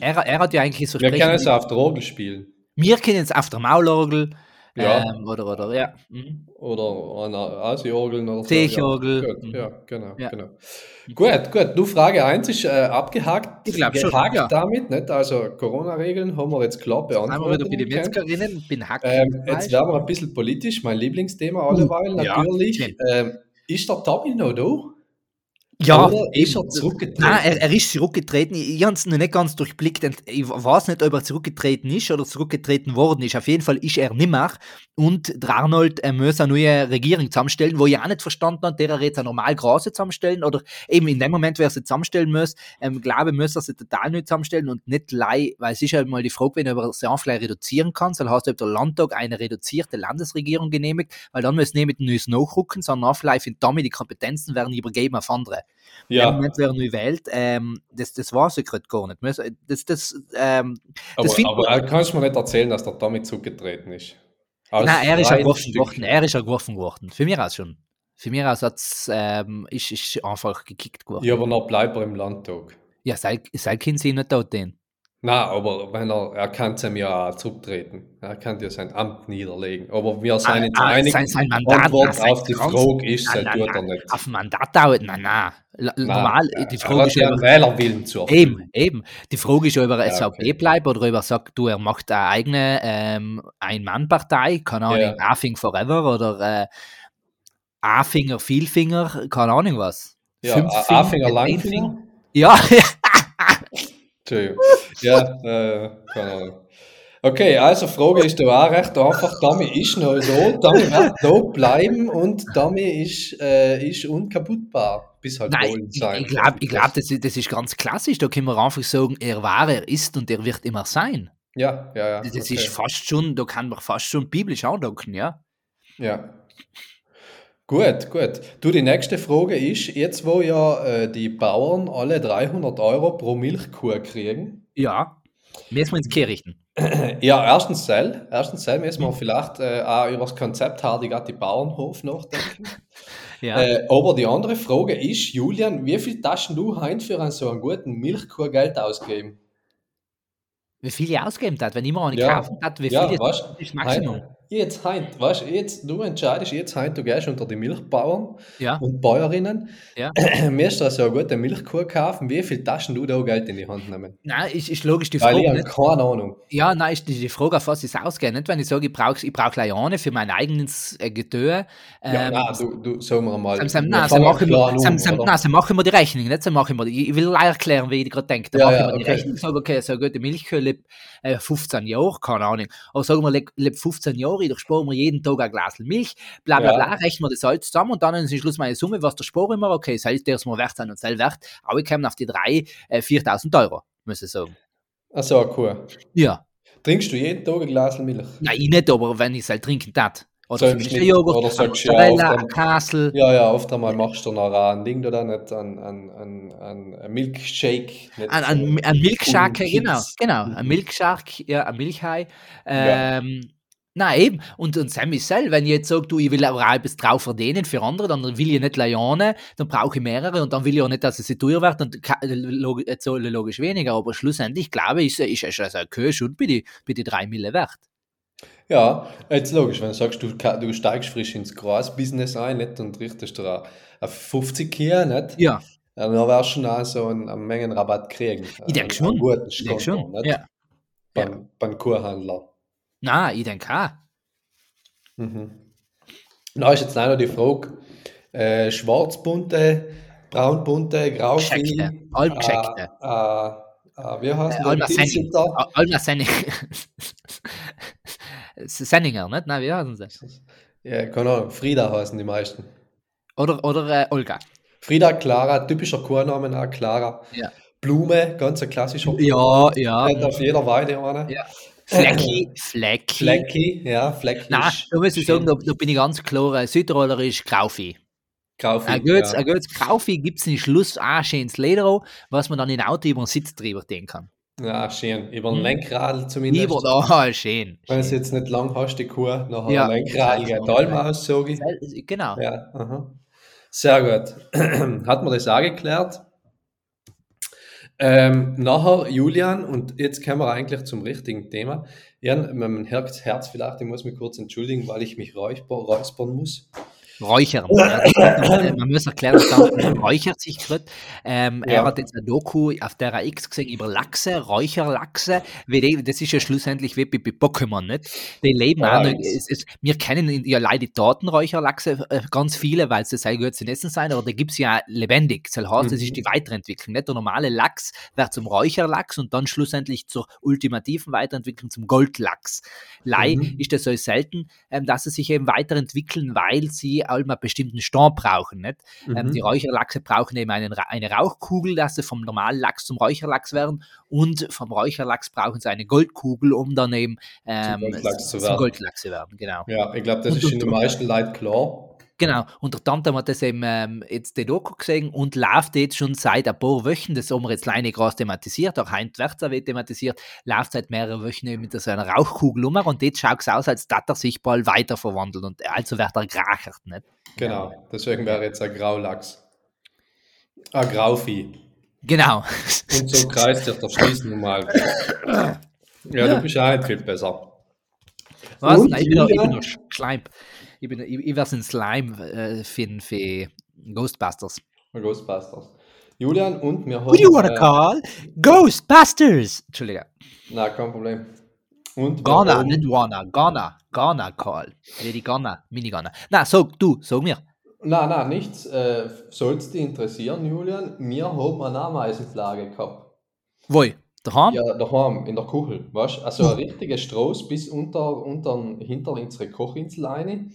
[SPEAKER 2] Er, er hat ja eigentlich so
[SPEAKER 1] Wir können es auf der Orgel spielen.
[SPEAKER 2] Wir kennen es auf der Maulorgel.
[SPEAKER 1] Ja.
[SPEAKER 2] Ähm, oder, oder, ja. Mhm.
[SPEAKER 1] Oder an Asi-Orgeln oder so.
[SPEAKER 2] Teichorgel.
[SPEAKER 1] Ja, gut,
[SPEAKER 2] Mhm.
[SPEAKER 1] ja genau,
[SPEAKER 2] Ja.
[SPEAKER 1] genau. Gut, gut. Du, Frage 1 ist äh, abgehakt.
[SPEAKER 2] Ich glaub schon, ja.
[SPEAKER 1] damit, nicht? Also Corona-Regeln haben wir jetzt klar
[SPEAKER 2] Einmal
[SPEAKER 1] beantwortet.
[SPEAKER 2] wieder den
[SPEAKER 1] können.
[SPEAKER 2] Metzgerinnen, bin Hack.
[SPEAKER 1] Ähm, jetzt werden wir ein bisschen politisch, mein Lieblingsthema alleweil
[SPEAKER 2] ja,
[SPEAKER 1] natürlich. ähm, ist der Tommy noch da?
[SPEAKER 2] Ja,
[SPEAKER 1] ist er zurückgetreten?
[SPEAKER 2] Nein, er, er ist zurückgetreten. Ich, ich habe es noch nicht ganz durchblickt. Ich weiß nicht, ob er zurückgetreten ist oder zurückgetreten worden ist. Auf jeden Fall ist er nicht mehr. Und der Arnold äh, muss eine neue Regierung zusammenstellen, wo ich auch nicht verstanden habe, der er jetzt eine normal große zusammenstellen oder eben in dem Moment, wer sie zusammenstellen muss, ähm, glaube ich, muss er sie total neu zusammenstellen und nicht lei, weil es ist ja mal die Frage, wenn er über das vielleicht reduzieren kann, soll heißt, ob der Landtag eine reduzierte Landesregierung genehmigt, weil dann müssen nicht mit den Neues nachrücken, sondern vielleicht in damit die Kompetenzen werden übergeben auf andere. Im
[SPEAKER 1] ja,
[SPEAKER 2] Moment, wer neu wählt, ähm, das, das weiß ich gerade gar nicht. Muss- Das, das, ähm,
[SPEAKER 1] aber,
[SPEAKER 2] find-
[SPEAKER 1] aber äh, kannst du mir nicht erzählen, dass der Tommy zurückgetreten ist? Aus
[SPEAKER 2] nein, er ist ja geworfen worden. Er ist ja geworfen worden. Für mich aus schon. Für mich aus ähm, ist, ist einfach gekickt worden.
[SPEAKER 1] Ja, aber noch bleibt er im Landtag.
[SPEAKER 2] Ja, sei, sei Kind sie nicht tot den.
[SPEAKER 1] Nein, aber wenn er, er kann ihm ja zurücktreten. Er kann ja sein Amt niederlegen. Aber wir sind
[SPEAKER 2] Ah, ah, sein- sein Mandat,
[SPEAKER 1] Antwort
[SPEAKER 2] sein
[SPEAKER 1] auf die Frage ist, das
[SPEAKER 2] nein,
[SPEAKER 1] tut er nicht.
[SPEAKER 2] Auf Mandat dauert. L-
[SPEAKER 1] Nein,
[SPEAKER 2] Normal, die Frage ist
[SPEAKER 1] ja
[SPEAKER 2] über-
[SPEAKER 1] Wählerwillen zu erfüllen.
[SPEAKER 2] Eben, eben. Die Frage ist ob er
[SPEAKER 1] Ja,
[SPEAKER 2] SVP
[SPEAKER 1] okay.
[SPEAKER 2] bleibt oder ob er sagt, du, er macht eine eigene ähm, Ein-Mann-Partei, keine Ahnung,
[SPEAKER 1] Ja.
[SPEAKER 2] Afing Forever oder äh, A-Finger, Vielfinger, keine Ahnung was.
[SPEAKER 1] Ja,
[SPEAKER 2] Fünf
[SPEAKER 1] A-
[SPEAKER 2] Finger,
[SPEAKER 1] Anfänger,
[SPEAKER 2] zehn
[SPEAKER 1] Langfinger.
[SPEAKER 2] Ja,
[SPEAKER 1] Entschuldigung. Ja, äh, keine Ahnung. Okay, also Frage ist da auch recht einfach. Tommy ist noch da, Tommy wird da bleiben und Tommy ist, äh, ist unkaputtbar. Bis halt
[SPEAKER 2] nein, ich,
[SPEAKER 1] sein.
[SPEAKER 2] ich glaube, ich glaub, das, ist- das ist ganz klassisch. Da können wir einfach sagen, er war, er ist und er wird immer sein.
[SPEAKER 1] Ja, ja, ja.
[SPEAKER 2] Das
[SPEAKER 1] okay.
[SPEAKER 2] ist fast schon, da kann man fast schon biblisch andocken, ja.
[SPEAKER 1] Ja. Gut, gut. Du, die nächste Frage ist, jetzt wo ja äh, die Bauern alle 300 Euro pro Milchkuh kriegen,
[SPEAKER 2] Ja. Müssen wir ins Kehr richten.
[SPEAKER 1] ja, erstens Teil, erstens Teil müssen wir vielleicht äh, auch über das Konzept Hardigatti Bauernhof nachdenken.
[SPEAKER 2] Ja.
[SPEAKER 1] Äh, aber die andere Frage ist, Julian, wie viel Taschen du heim für einen so einen guten Milchkuh Geld ausgeben?
[SPEAKER 2] wie viel ich ausgeben hat, wenn ich mir eine
[SPEAKER 1] Ja.
[SPEAKER 2] kaufen hat, wie viel
[SPEAKER 1] Ja,
[SPEAKER 2] ist das Maximum?
[SPEAKER 1] Heim, jetzt heim, weißt jetzt, du entscheidest jetzt heim, du gehst unter die Milchbauern
[SPEAKER 2] Ja.
[SPEAKER 1] und Bäuerinnen.
[SPEAKER 2] Ja.
[SPEAKER 1] Müsst du so eine gute Milchkuh kaufen, wie viel Taschen du da Geld in die Hand nehmen?
[SPEAKER 2] Nein, ist, ist logisch die
[SPEAKER 1] Weil ich
[SPEAKER 2] Frage. Nicht?
[SPEAKER 1] keine Ahnung.
[SPEAKER 2] Ja, nein, ist die, die Frage, auf was es ausgeht. Nicht, wenn ich sage, ich brauche ich brauch eine für mein eigenes äh, Getue.
[SPEAKER 1] Ja,
[SPEAKER 2] Ähm,
[SPEAKER 1] nein, du, du, sagen wir mal.
[SPEAKER 2] Sam, Sam, nein, machen wir, Sam, Sam, nein, machen wir die Rechnung, nicht so machen wir die. Ich will erklären, wie ich gerade denke. Da
[SPEAKER 1] Ja,
[SPEAKER 2] machen
[SPEAKER 1] ja,
[SPEAKER 2] wir die
[SPEAKER 1] okay.
[SPEAKER 2] Rechnung. Ich sage, okay, so eine gute Milchkühe lebt äh, 15 Jahre, keine Ahnung. Aber sagen wir, lebt 15 Jahre, ich sparen wir jeden Tag ein Glas Milch, bla bla
[SPEAKER 1] Ja.
[SPEAKER 2] bla, rechnen wir das alles zusammen und dann ist am Schluss meine Summe, was der sparen wir, okay, heißt, der ist mir wert sein und selber wert, aber ich komme auf die drei, äh, 4000 Euro, muss ich sagen.
[SPEAKER 1] Ach so, eine Kuh.
[SPEAKER 2] Ja.
[SPEAKER 1] Trinkst du jeden Tag ein Glas Milch?
[SPEAKER 2] Nein, ich nicht, aber wenn ich es halt trinken.
[SPEAKER 1] So
[SPEAKER 2] Oder so
[SPEAKER 1] Schnitt.
[SPEAKER 2] Joghurt,
[SPEAKER 1] Oder sagst ja, oft
[SPEAKER 2] Kassel.
[SPEAKER 1] Ja, ja, oft einmal machst du noch ein Ding oder nicht, ein, ein, ein, ein, Milkshake. nicht
[SPEAKER 2] Ein, ein, ein Milkshark,
[SPEAKER 1] Kids.
[SPEAKER 2] genau, genau, ein
[SPEAKER 1] Mhm.
[SPEAKER 2] Milkshark, ja, ein Milchhai.
[SPEAKER 1] Ja.
[SPEAKER 2] Nein, eben. Und, und Sam ist selber, wenn ich jetzt sage, du, ich will auch etwas drauf verdienen für andere, dann will ich nicht Leone, dann brauche ich mehrere und dann will ich auch nicht, dass es teuer wird, dann äh, zahle ich logisch weniger. Aber schlussendlich, glaube ich, ist, ist ein Kühe schon bei die, bei die drei Mille wert.
[SPEAKER 1] Ja, jetzt logisch, wenn du sagst, du, du steigst frisch ins Gras-Business ein nicht, und richtest dir auf 50 hier, nicht?
[SPEAKER 2] Ja,
[SPEAKER 1] Ja, dann wirst du schon auch so einen, einen Mengenrabatt kriegen.
[SPEAKER 2] ich denke
[SPEAKER 1] einen
[SPEAKER 2] schon. Ich denke schon.
[SPEAKER 1] nicht?
[SPEAKER 2] Ja.
[SPEAKER 1] Beim, beim Kuhhandler.
[SPEAKER 2] Nein, ich denke auch.
[SPEAKER 1] Mhm. Da ist jetzt leider die Frage, äh, schwarzbunte, braunbunte,
[SPEAKER 2] Gescheckte, halbgescheckte.
[SPEAKER 1] äh, äh, äh, wie heißt
[SPEAKER 2] Äh? Alma Senning. Alma Senning. Senninger, nicht? Nein, wie heißen sie?
[SPEAKER 1] Ja, keine Ahnung, Frieda heißen die meisten.
[SPEAKER 2] Oder, oder äh, Olga.
[SPEAKER 1] Frieda, Clara, typischer Chorname auch, Clara.
[SPEAKER 2] Ja.
[SPEAKER 1] Blume, ganz ein klassischer
[SPEAKER 2] Ja, ja.
[SPEAKER 1] Hat auf jeder Weide eine.
[SPEAKER 2] Ja. Flecki, Flecki.
[SPEAKER 1] Flecki, ja, Flecki.
[SPEAKER 2] Nein,
[SPEAKER 1] ist
[SPEAKER 2] da muss ich
[SPEAKER 1] schön.
[SPEAKER 2] sagen, da, da bin ich ganz klar, äh, Südtiroler ist Grauvieh.
[SPEAKER 1] Grauvieh,
[SPEAKER 2] Ein gutes,
[SPEAKER 1] ja.
[SPEAKER 2] ein gutes Grauvieh gibt es in Schluss auch schönes Leder, was man dann in Auto über den Sitz drüber den kann.
[SPEAKER 1] ja, schön. Über ein
[SPEAKER 2] Hm.
[SPEAKER 1] Lenkradl zumindest.
[SPEAKER 2] Lieber da, schön.
[SPEAKER 1] Wenn es jetzt nicht lang hast, die Kuh, nachher
[SPEAKER 2] Ja.
[SPEAKER 1] ein Lenkradl, geht allem aus, sage ich.
[SPEAKER 2] Genau.
[SPEAKER 1] Ja, aha. Sehr gut. Hat man das auch geklärt? Ähm, nachher, Julian, und jetzt kommen wir eigentlich zum richtigen Thema. Jan, mein Herz, Herz vielleicht, ich muss mich kurz entschuldigen, weil ich mich räusper, räuspern muss.
[SPEAKER 2] Räuchern. Ja, man muss erklären, dass er räuchert sich gerade. Ähm,
[SPEAKER 1] Ja.
[SPEAKER 2] Er hat jetzt eine Doku auf der X gesehen über Lachse, Räucherlachse. Das ist ja schlussendlich wie bei, Pokémon, nicht? Die leben
[SPEAKER 1] Ja,
[SPEAKER 2] auch noch,
[SPEAKER 1] es-
[SPEAKER 2] es, Wir kennen ja leider die Datenräucherlachse äh, ganz viele, weil sie sehr gut zu essen sein, aber da gibt es ja lebendig. Das heißt, das
[SPEAKER 1] Mhm.
[SPEAKER 2] ist die Weiterentwicklung. Nicht der normale Lachs wird zum Räucherlachs und dann schlussendlich zur ultimativen Weiterentwicklung zum Goldlachs. Lei
[SPEAKER 1] Mhm.
[SPEAKER 2] ist das so selten, ähm, dass sie sich eben weiterentwickeln, weil sie auch einen bestimmten Stand brauchen. Nicht? Ähm,
[SPEAKER 1] Mhm.
[SPEAKER 2] die Räucherlachse brauchen eben einen, eine Rauchkugel, dass sie vom normalen Lachs zum Räucherlachs werden und vom Räucherlachs brauchen sie eine Goldkugel, um dann eben ähm,
[SPEAKER 1] Goldlachs zu
[SPEAKER 2] zum
[SPEAKER 1] werden.
[SPEAKER 2] Goldlachs zu werden. Genau.
[SPEAKER 1] Ja, ich glaube, das
[SPEAKER 2] Und-
[SPEAKER 1] ist in den meisten Leuten klar.
[SPEAKER 2] Genau, und der Tante hat das eben ähm, jetzt die Doku gesehen und läuft jetzt schon seit ein paar Wochen, das haben wir jetzt leider groß thematisiert, auch Heint Wertzer wird thematisiert, läuft seit mehreren Wochen eben mit so einer Rauchkugel um und jetzt schaut es aus, als dass er sich bald weiter verwandelt und also wird er gerachert, nicht?
[SPEAKER 1] Genau. Deswegen wäre jetzt ein Graulachs. Ein Grauvieh.
[SPEAKER 2] Genau.
[SPEAKER 1] Und so kreist sich der Schließen normal. Ja,
[SPEAKER 2] Ja.
[SPEAKER 1] du bist auch ein viel besser.
[SPEAKER 2] Was?
[SPEAKER 1] Und,
[SPEAKER 2] Nein, ich bin noch, ich bin noch Schleim. Ich, bin, ich, ich werde ein Slime äh, für Ghostbusters.
[SPEAKER 1] Ghostbusters. Julian und wir haben.
[SPEAKER 2] Who do you wanna
[SPEAKER 1] äh,
[SPEAKER 2] call? Ghostbusters! Entschuldige.
[SPEAKER 1] Nein, kein Problem. Und haben-
[SPEAKER 2] nicht wanna. Ghana. Ghana call. Die Ghana. Mini-Ghana. Na, sag du, sag mir.
[SPEAKER 1] Nein, nein, nichts. Äh, Soll es dich interessieren, Julian? Wir haben eine Ameisenflagge gehabt.
[SPEAKER 2] Wo? Daheim?
[SPEAKER 1] Ja, daheim, in der Kuchel, weißt? Also ein richtiger Stroß bis unter, unter hinter unsere Kochinsel rein.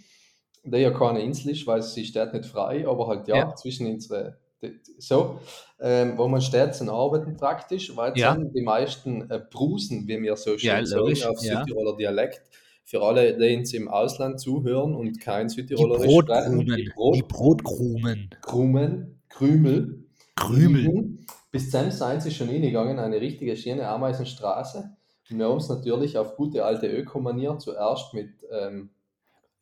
[SPEAKER 1] Der ja keine Insel ist, weil sie steht nicht frei, aber halt ja,
[SPEAKER 2] Ja.
[SPEAKER 1] zwischen unsere. die- So, ähm, wo man steht zum Arbeiten praktisch, weil
[SPEAKER 2] Ja.
[SPEAKER 1] dann die meisten äh, Brusen, wie wir so schön
[SPEAKER 2] Ja,
[SPEAKER 1] sagen, auf
[SPEAKER 2] ja.
[SPEAKER 1] Südtiroler Dialekt, für alle, die uns im Ausland zuhören und kein
[SPEAKER 2] Die
[SPEAKER 1] Südtirolerisch
[SPEAKER 2] Brotkrumen.
[SPEAKER 1] die
[SPEAKER 2] Die
[SPEAKER 1] Brotkrumen. Krumen, Krümel,
[SPEAKER 2] Krümel.
[SPEAKER 1] Mhm. Bis zum seien sie schon hingegangen, eine richtige schöne Ameisenstraße. Und wir haben es natürlich auf gute alte Ökomanier zuerst mit ähm,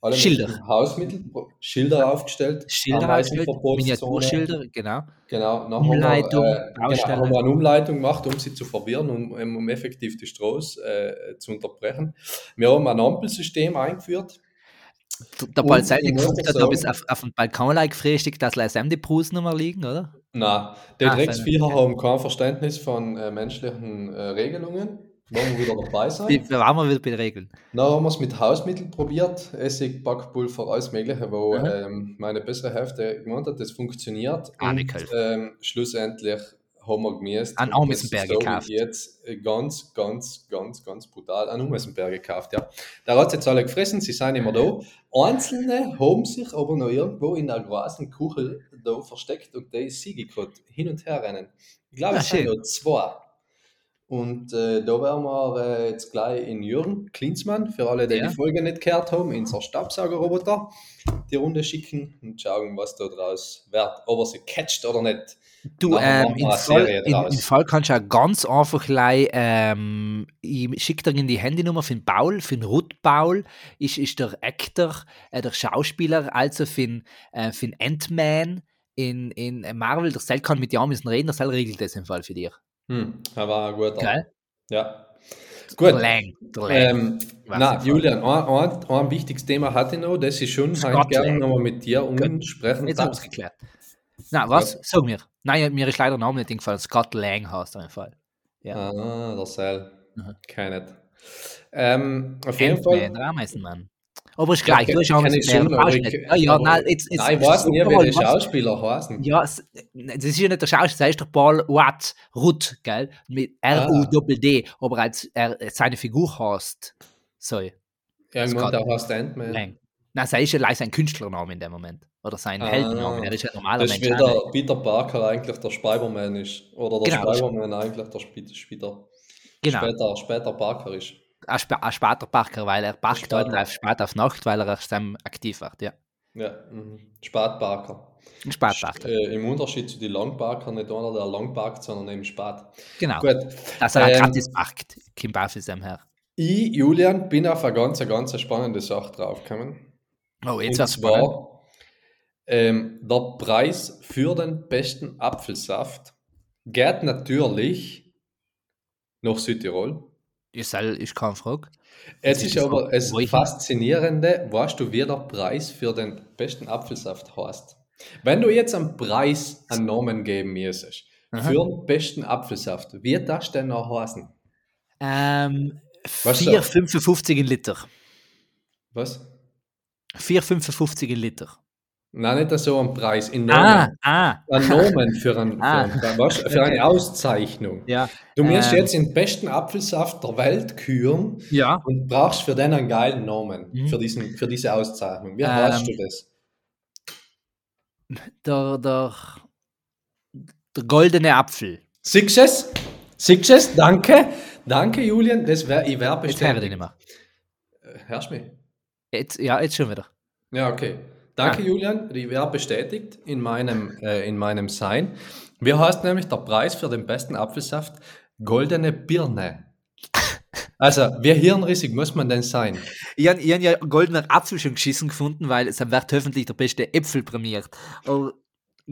[SPEAKER 1] allen
[SPEAKER 2] Schilder.
[SPEAKER 1] möglichen Hausmitteln, Schilder aufgestellt,
[SPEAKER 2] Schilder aufgestellt. Miniaturschilder, genau.
[SPEAKER 1] Genau, nachher
[SPEAKER 2] Umleitung,
[SPEAKER 1] haben wir, äh, genau, haben wir eine Umleitung gemacht, um sie zu verwirren, um, um, effektiv die Straße äh, zu unterbrechen. Wir haben ein Ampelsystem eingeführt.
[SPEAKER 2] Der
[SPEAKER 1] muss
[SPEAKER 2] geguckt hat, ob es auf, auf dem Balkon like gefrühstückt, dass LSM die Brusnummer liegen, oder?
[SPEAKER 1] Nein, die
[SPEAKER 2] Ah,
[SPEAKER 1] Drecksviecher haben kein Verständnis von äh, menschlichen äh, Regelungen. Wollen wir wieder dabei sein?
[SPEAKER 2] Wie wie waren wir wieder bei den Regeln?
[SPEAKER 1] Dann haben wir es mit Hausmitteln probiert, Essig, Backpulver, alles Mögliche, wo ähm, meine bessere Hälfte gemeint hat, das funktioniert.
[SPEAKER 2] Ah,
[SPEAKER 1] und ähm, schlussendlich haben wir gemäßt. Das sage ich
[SPEAKER 2] gekauft.
[SPEAKER 1] Jetzt ganz, ganz, ganz, ganz brutal. Einen Ameisenberg gekauft, ja. Der hat jetzt alle gefressen, sie sind immer da. Einzelne haben sich aber noch irgendwo in der großen Kuchel da versteckt und die ist sie gerade hin und her rennen. Ich glaube, es sind nur zwei. Und äh, da werden wir äh, jetzt gleich in Jürgen Klinsmann, für alle, die
[SPEAKER 2] Ja.
[SPEAKER 1] die Folge nicht gehört haben, in so Staubsaugerroboter die Runde schicken und schauen, was da draus wird. Ob er sie catcht oder nicht.
[SPEAKER 2] Du, ähm, im, Fall,
[SPEAKER 1] Serie
[SPEAKER 2] in, im Fall kannst du auch ganz einfach gleich, ähm, ich schicke dir in die Handynummer für den Paul, für den Ruth Paul, ist, ist der Actor, äh, der Schauspieler, also für den, äh, den Ant-Man in, in Marvel, der Cell kann mit dir müssen reden, der Cell regelt das im Fall für dich.
[SPEAKER 1] Hm, er war ein guter.
[SPEAKER 2] Geil?
[SPEAKER 1] Ja. Gut.
[SPEAKER 2] Lang.
[SPEAKER 1] Ähm, na. Julian, ein, ein, ein wichtiges Thema hatte ich noch, das ist schon heute gerne nochmal mit dir umsprechen.
[SPEAKER 2] Jetzt haben wir es geklärt. Na, was? Sag mir. Nein, mir ist leider der Name nicht eingefallen. Scott Lang heißt er im Fall. Ja.
[SPEAKER 1] Ah, der Seil.
[SPEAKER 2] Mhm.
[SPEAKER 1] Kein nicht. Ähm, auf jeden Fall.
[SPEAKER 2] Der Ameisenmann. Aber ist gleich,
[SPEAKER 1] Ja,
[SPEAKER 2] du hast auch
[SPEAKER 1] kenn
[SPEAKER 2] ein
[SPEAKER 1] ich schon, aber ich-
[SPEAKER 2] Ja, ja, nein, jetzt, jetzt,
[SPEAKER 1] Nein, ich weiß nicht, wie der Schauspieler heißen.
[SPEAKER 2] Ja, es- das ist ja nicht der Schauspieler, das ist der Paul Watt, Rutt, gell? Mit R-U-D-D, aber als er seine Figur heißt, so,
[SPEAKER 1] Irgendwann der heißt Ant-Man.
[SPEAKER 2] Lang. Nein, sei ist ja leider sein Künstlername in dem Moment. Oder sein
[SPEAKER 1] Ah.
[SPEAKER 2] Heldenname. Er ist ja normaler
[SPEAKER 1] Das ist
[SPEAKER 2] Mensch.
[SPEAKER 1] wie
[SPEAKER 2] auch nicht.
[SPEAKER 1] der Peter Parker eigentlich der Spider-Man ist. Oder der
[SPEAKER 2] Genau,
[SPEAKER 1] Spider-Man eigentlich der Sp- später,
[SPEAKER 2] Genau.
[SPEAKER 1] später, später Parker ist.
[SPEAKER 2] Ein, sp später Parker, weil er
[SPEAKER 1] Später.
[SPEAKER 2] heute auf spät auf Nacht, weil er dann aktiv wird. Ja.
[SPEAKER 1] Ja, mhm. Spät Parker.
[SPEAKER 2] Spätparker.
[SPEAKER 1] Äh, Im Unterschied zu den Langparker nicht einer, der lang parkt, sondern eben spät.
[SPEAKER 2] Genau.
[SPEAKER 1] Gut.
[SPEAKER 2] Dass er
[SPEAKER 1] Ähm,
[SPEAKER 2] gratis parkt. Kim Baffisem her.
[SPEAKER 1] Ich, Julian, bin auf eine ganz, ganz spannende Sache draufgekommen.
[SPEAKER 2] Oh, jetzt wird's spannend.
[SPEAKER 1] ähm, der Preis für den besten Apfelsaft geht natürlich nach Südtirol.
[SPEAKER 2] Ist, halt- ist keine Frage.
[SPEAKER 1] Es ist
[SPEAKER 2] ist
[SPEAKER 1] aber das? Faszinierende, weißt du, wie der Preis für den besten Apfelsaft heißt. Wenn du jetzt einen Preis einen Namen geben müsstest für den besten Apfelsaft, wie das denn noch heißen?
[SPEAKER 2] Ähm,
[SPEAKER 1] Was so?
[SPEAKER 2] 4,55 in Liter.
[SPEAKER 1] Was?
[SPEAKER 2] 4,55 in Liter.
[SPEAKER 1] Nein, nicht so ein Preis, in
[SPEAKER 2] Ah,
[SPEAKER 1] Namen.
[SPEAKER 2] ah.
[SPEAKER 1] Ein Namen für, ein, für,
[SPEAKER 2] Ah.
[SPEAKER 1] ein, weißt, du, für eine Auszeichnung.
[SPEAKER 2] Ja.
[SPEAKER 1] Du musst
[SPEAKER 2] Ähm.
[SPEAKER 1] jetzt den besten Apfelsaft der Welt küren
[SPEAKER 2] Ja.
[SPEAKER 1] und brauchst für den einen geilen Namen,
[SPEAKER 2] Mhm.
[SPEAKER 1] für, diesen, für diese Auszeichnung. Wie
[SPEAKER 2] Ähm.
[SPEAKER 1] heißt du das?
[SPEAKER 2] Der, der, der goldene Apfel.
[SPEAKER 1] Success? Success? Danke. Danke, Julian. Das wär, ich wäre
[SPEAKER 2] Jetzt höre ich nicht mehr.
[SPEAKER 1] Hörst du mich?
[SPEAKER 2] Jetzt, ja, jetzt schon wieder.
[SPEAKER 1] Ja, okay. Danke,
[SPEAKER 2] Ah.
[SPEAKER 1] Julian. Wäre bestätigt in meinem, äh, in meinem Sein. Wie heißt nämlich der Preis für den besten Apfelsaft? Goldene Birne. Also, wie hirnrissig muss man denn sein?
[SPEAKER 2] Ich habe hab ja goldener Apfel schon geschissen gefunden, weil es wird hoffentlich der beste Äpfel prämiert. Aber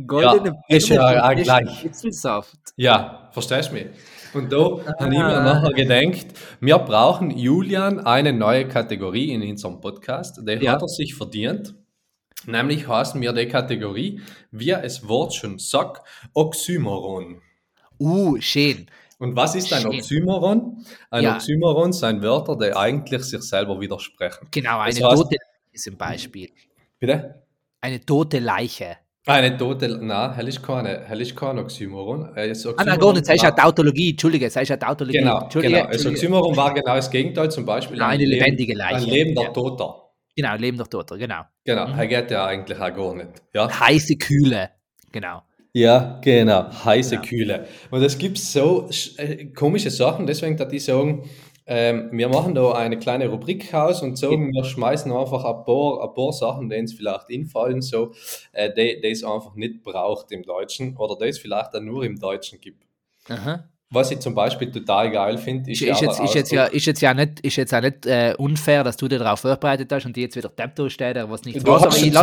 [SPEAKER 2] goldene
[SPEAKER 1] Ja, ist ja
[SPEAKER 2] Birne
[SPEAKER 1] auch gleich.
[SPEAKER 2] besten Äpfelsaft.
[SPEAKER 1] Ja, verstehst du mich? Und da habe ich mir nachher gedacht, wir brauchen Julian eine neue Kategorie in unserem Podcast. Die
[SPEAKER 2] Ja.
[SPEAKER 1] hat er sich verdient. Nämlich heißen wir die Kategorie, wie es Wort schon sagt, Oxymoron.
[SPEAKER 2] Uh, schön.
[SPEAKER 1] Und was ist ein
[SPEAKER 2] Schön.
[SPEAKER 1] Oxymoron? Ein
[SPEAKER 2] Ja.
[SPEAKER 1] Oxymoron sind Wörter, die eigentlich sich selber widersprechen.
[SPEAKER 2] Genau, eine
[SPEAKER 1] Das heißt-
[SPEAKER 2] tote Leiche zum Beispiel.
[SPEAKER 1] Bitte?
[SPEAKER 2] Eine tote Leiche.
[SPEAKER 1] Eine tote, nein, hell ist keine, hell ist kein Oxymoron. Äh, das
[SPEAKER 2] Ah, nein,
[SPEAKER 1] Oxymoron
[SPEAKER 2] gar nicht. Das ist ja Tautologie. Entschuldige, das ist ja Tautologie.
[SPEAKER 1] Genau, genau. Also
[SPEAKER 2] Entschuldige.
[SPEAKER 1] Oxymoron war genau das Gegenteil, zum Beispiel
[SPEAKER 2] Nein, eine
[SPEAKER 1] Leben-
[SPEAKER 2] lebendige Leiche.
[SPEAKER 1] Ein lebender
[SPEAKER 2] Ja.
[SPEAKER 1] Toter.
[SPEAKER 2] Genau, lebender Toter, genau.
[SPEAKER 1] Genau,
[SPEAKER 2] Mhm.
[SPEAKER 1] er geht ja eigentlich auch gar nicht. Ja,
[SPEAKER 2] Heiße Kühle. Genau.
[SPEAKER 1] ja genau, heiße
[SPEAKER 2] Ja.
[SPEAKER 1] Kühle. Und es gibt so äh, komische Sachen, deswegen dass die sagen, ähm, wir machen da eine kleine Rubrik aus und sagen, wir schmeißen einfach ein paar, ein paar Sachen, denen es vielleicht infallen, so, äh, die, die es einfach nicht braucht im Deutschen oder die es vielleicht auch nur im Deutschen gibt.
[SPEAKER 2] Aha.
[SPEAKER 1] Was ich zum Beispiel total geil finde, ist,
[SPEAKER 2] Ist, ist, jetzt, ist, jetzt ja, ist jetzt ja nicht, ist jetzt auch nicht äh, unfair, dass du dir darauf vorbereitet hast und die jetzt wieder Temp durchsteht, was nicht
[SPEAKER 1] Du hast
[SPEAKER 2] aber
[SPEAKER 1] schon
[SPEAKER 2] ich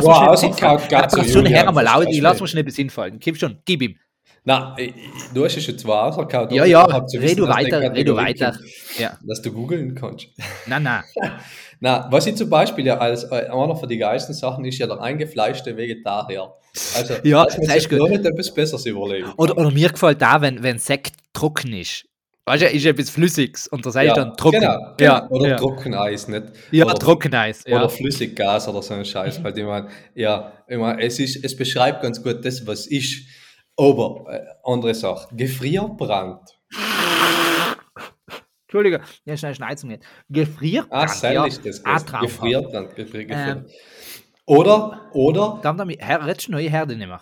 [SPEAKER 2] schon laut, ich
[SPEAKER 1] du
[SPEAKER 2] lass
[SPEAKER 1] mich?
[SPEAKER 2] mir schnell etwas hinfallen. Gib schon, gib ihm.
[SPEAKER 1] Nein, ich- ich- du hast ja schon zwei rausgehauen.
[SPEAKER 2] Ja, ja, red du weiter, red du weiter. Ja.
[SPEAKER 1] Dass du googeln kannst.
[SPEAKER 2] Nein, nein.
[SPEAKER 1] Na, was ich zum Beispiel ja als äh, einer von den geilsten Sachen ist ja der eingefleischte Vegetarier. Also,
[SPEAKER 2] Ja, das ist gut.
[SPEAKER 1] nicht etwas Besseres überlegen.
[SPEAKER 2] Oder, oder mir gefällt da, wenn, wenn Sekt trocken ist. Weißt du, ist etwas Flüssiges und das heißt dann trocken.
[SPEAKER 1] Genau, genau.
[SPEAKER 2] Ja,
[SPEAKER 1] oder
[SPEAKER 2] ja.
[SPEAKER 1] Trockeneis, nicht?
[SPEAKER 2] Ja,
[SPEAKER 1] oder,
[SPEAKER 2] Trockeneis. Ja.
[SPEAKER 1] Oder Flüssiggas oder so ein Scheiß. Halt, ich meine, ja, ich mein, es, ist, es beschreibt ganz gut das, was ist. Aber, äh, andere Sache, Gefrierbrand.
[SPEAKER 2] Entschuldige, ja, schnell Schneizung nicht. Gefrierbrand.
[SPEAKER 1] Ah, Seil
[SPEAKER 2] ja.
[SPEAKER 1] ist das.
[SPEAKER 2] Ah.
[SPEAKER 1] Gefrierbrand. Gefrier, Gefrier.
[SPEAKER 2] Ähm.
[SPEAKER 1] Oder, oder,
[SPEAKER 2] Dann damit, Herr, redest du neue Herde nicht mehr.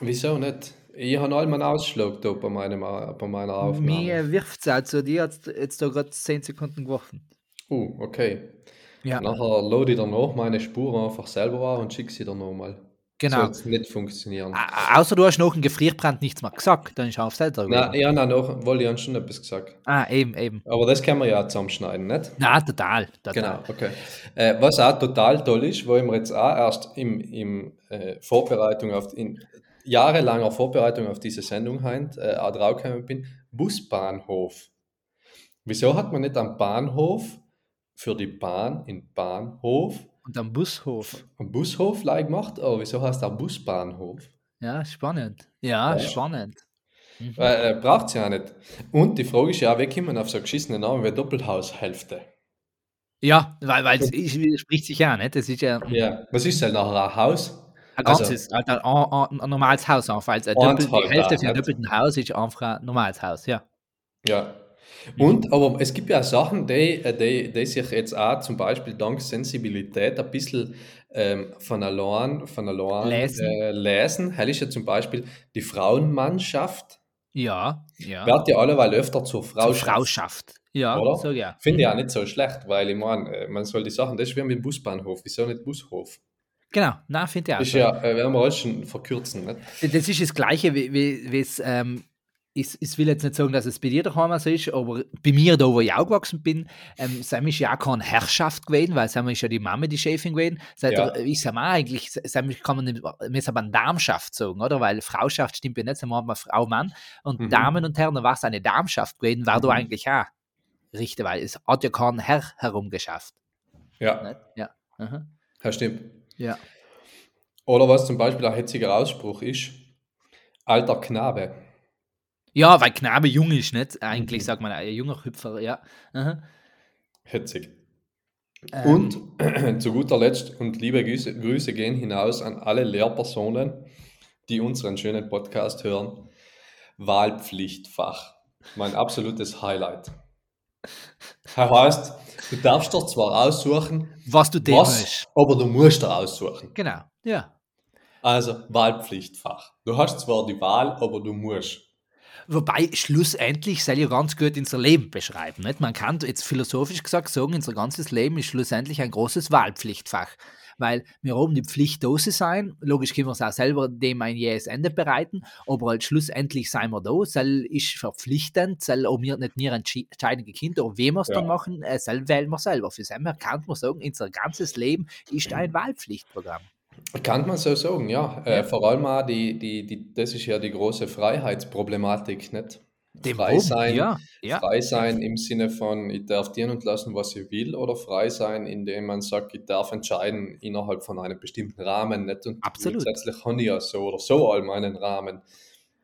[SPEAKER 1] wieso nicht? Ich habe all meinen Ausschlag da bei, meinem, bei meiner Aufnahme.
[SPEAKER 2] Mir wirft es also, die hat jetzt da gerade 10 Sekunden geworfen.
[SPEAKER 1] Uh, okay.
[SPEAKER 2] Ja.
[SPEAKER 1] Nachher lade ich danach meine Spuren einfach selber an und schicke sie dann nochmal.
[SPEAKER 2] Genau.
[SPEAKER 1] Soll's nicht funktionieren.
[SPEAKER 2] Au- Außer du hast noch einen Gefrierbrand nichts mehr gesagt, dann ist auf selber.
[SPEAKER 1] Na, ja, na, noch, wollte ich schon etwas gesagt.
[SPEAKER 2] Ah, eben, eben.
[SPEAKER 1] Aber das können wir ja zusammenschneiden, nicht?
[SPEAKER 2] Na, total. total.
[SPEAKER 1] Genau, okay. Äh, was auch total toll ist, wo ich mir jetzt auch erst im, im äh, Vorbereitung auf, in jahrelanger Vorbereitung auf diese Sendung heint, äh, auch draufgekommen bin, Busbahnhof. Wieso hat man nicht am Bahnhof für die Bahn in Bahnhof
[SPEAKER 2] Und am Bushof.
[SPEAKER 1] einen Bushof like gemacht? Aber wieso heißt der Busbahnhof?
[SPEAKER 2] Ja, spannend. Ja,
[SPEAKER 1] Ja.
[SPEAKER 2] spannend. Mhm.
[SPEAKER 1] Äh, äh, Braucht es ja auch nicht. Und die Frage ist ja auch, wie kommt man auf so einen geschissenen Namen wie Doppelhaushälfte?
[SPEAKER 2] Ja, weil, weil es widerspricht sich ja, nicht? Das ist ja
[SPEAKER 1] Ja. Was ist denn nachher ein Haus?
[SPEAKER 2] ein
[SPEAKER 1] Also-
[SPEAKER 2] ganzes, halt ein, ein, ein normales Haus einfach. Also Doppel,
[SPEAKER 1] halt
[SPEAKER 2] die Hälfte für ein doppelten Haus ist einfach ein normales Haus, ja.
[SPEAKER 1] Ja. Und, aber es gibt ja Sachen, die, äh, die, die sich jetzt auch zum Beispiel dank Sensibilität ein bisschen ähm, von allein, von allein
[SPEAKER 2] Lesen.
[SPEAKER 1] Äh, lesen. Hell ist ja zum Beispiel die Frauenmannschaft.
[SPEAKER 2] Ja, ja.
[SPEAKER 1] Wird ja alleweil öfter zur Frau.
[SPEAKER 2] Zur Frauschaft. Ja,
[SPEAKER 1] Oder?
[SPEAKER 2] so ja.
[SPEAKER 1] Finde ich auch nicht so schlecht, weil ich meine, äh, man soll die Sachen, das ist wie mit Busbahnhof, wieso nicht Bushof?
[SPEAKER 2] Genau, na finde ich auch.
[SPEAKER 1] Das ist ja, äh, werden wir alles schon verkürzen. Nicht?
[SPEAKER 2] Das ist das Gleiche, wie, wie, wie es, ähm, ich, ich will jetzt nicht sagen, dass es bei dir daheim so ist, aber bei mir, da wo ich aufgewachsen bin, ähm, Sam ist ja auch keine Herrschaft gewesen, weil Sam ist ja die Mama, die Chefin gewesen. Seit
[SPEAKER 1] Ja.
[SPEAKER 2] der, ich sag mal eigentlich, Sam kann man nicht, ist aber eine Darmschaft sagen, oder? Weil Frauschaft stimmt ja nicht, sondern man Frau, Mann. Und
[SPEAKER 1] Mhm.
[SPEAKER 2] Damen und Herren, da war es eine Darmschaft gewesen, war du
[SPEAKER 1] Mhm.
[SPEAKER 2] eigentlich auch richtig, weil es hat ja kein Herr herumgeschafft.
[SPEAKER 1] Ja,
[SPEAKER 2] Nicht? Ja. Aha.
[SPEAKER 1] das stimmt.
[SPEAKER 2] Ja.
[SPEAKER 1] Oder was zum Beispiel ein hetziger Ausspruch ist, alter Knabe.
[SPEAKER 2] Ja, weil Knabe jung ist, nicht? Eigentlich
[SPEAKER 1] Mhm.
[SPEAKER 2] sagt man, ein junger Hüpfer, ja. Aha.
[SPEAKER 1] Hetzig.
[SPEAKER 2] Ähm,
[SPEAKER 1] Und zu guter Letzt und liebe Grüße, Grüße gehen hinaus an alle Lehrpersonen, die unseren schönen Podcast hören. Wahlpflichtfach. Mein absolutes Highlight. Das heißt, du darfst dir zwar aussuchen,
[SPEAKER 2] was du
[SPEAKER 1] was, aber du musst dir aussuchen.
[SPEAKER 2] Genau, ja.
[SPEAKER 1] Also Wahlpflichtfach. Du hast zwar die Wahl, aber du musst.
[SPEAKER 2] Wobei schlussendlich soll ja ganz gut unser Leben beschreiben. Nicht? Man kann jetzt philosophisch gesagt sagen, unser ganzes Leben ist schlussendlich ein großes Wahlpflichtfach. Weil wir haben die Pflicht, da zu sein. Logisch können wir es auch selber dem ein jähes Ende bereiten, aber halt schlussendlich sind wir da. Soll ist verpflichtend, soll auch wir nicht entschi- entscheiden, Kinder, und wie wir es
[SPEAKER 1] Ja.
[SPEAKER 2] dann machen, äh, soll wählen wir selber. Für selber kann man sagen, unser ganzes Leben ist ein Wahlpflichtprogramm.
[SPEAKER 1] Kann man so sagen, ja.
[SPEAKER 2] Ja.
[SPEAKER 1] Äh, vor allem auch die, die, die, das ist ja die große Freiheitsproblematik, nicht?
[SPEAKER 2] Dem
[SPEAKER 1] frei
[SPEAKER 2] oben,
[SPEAKER 1] sein,
[SPEAKER 2] ja, ja.
[SPEAKER 1] frei sein im Sinne von, ich darf dienen und lassen, was ich will, oder frei sein, indem man sagt, ich darf entscheiden innerhalb von einem bestimmten Rahmen. Nicht? Und
[SPEAKER 2] Absolut.
[SPEAKER 1] grundsätzlich habe ich ja so oder so all meinen Rahmen.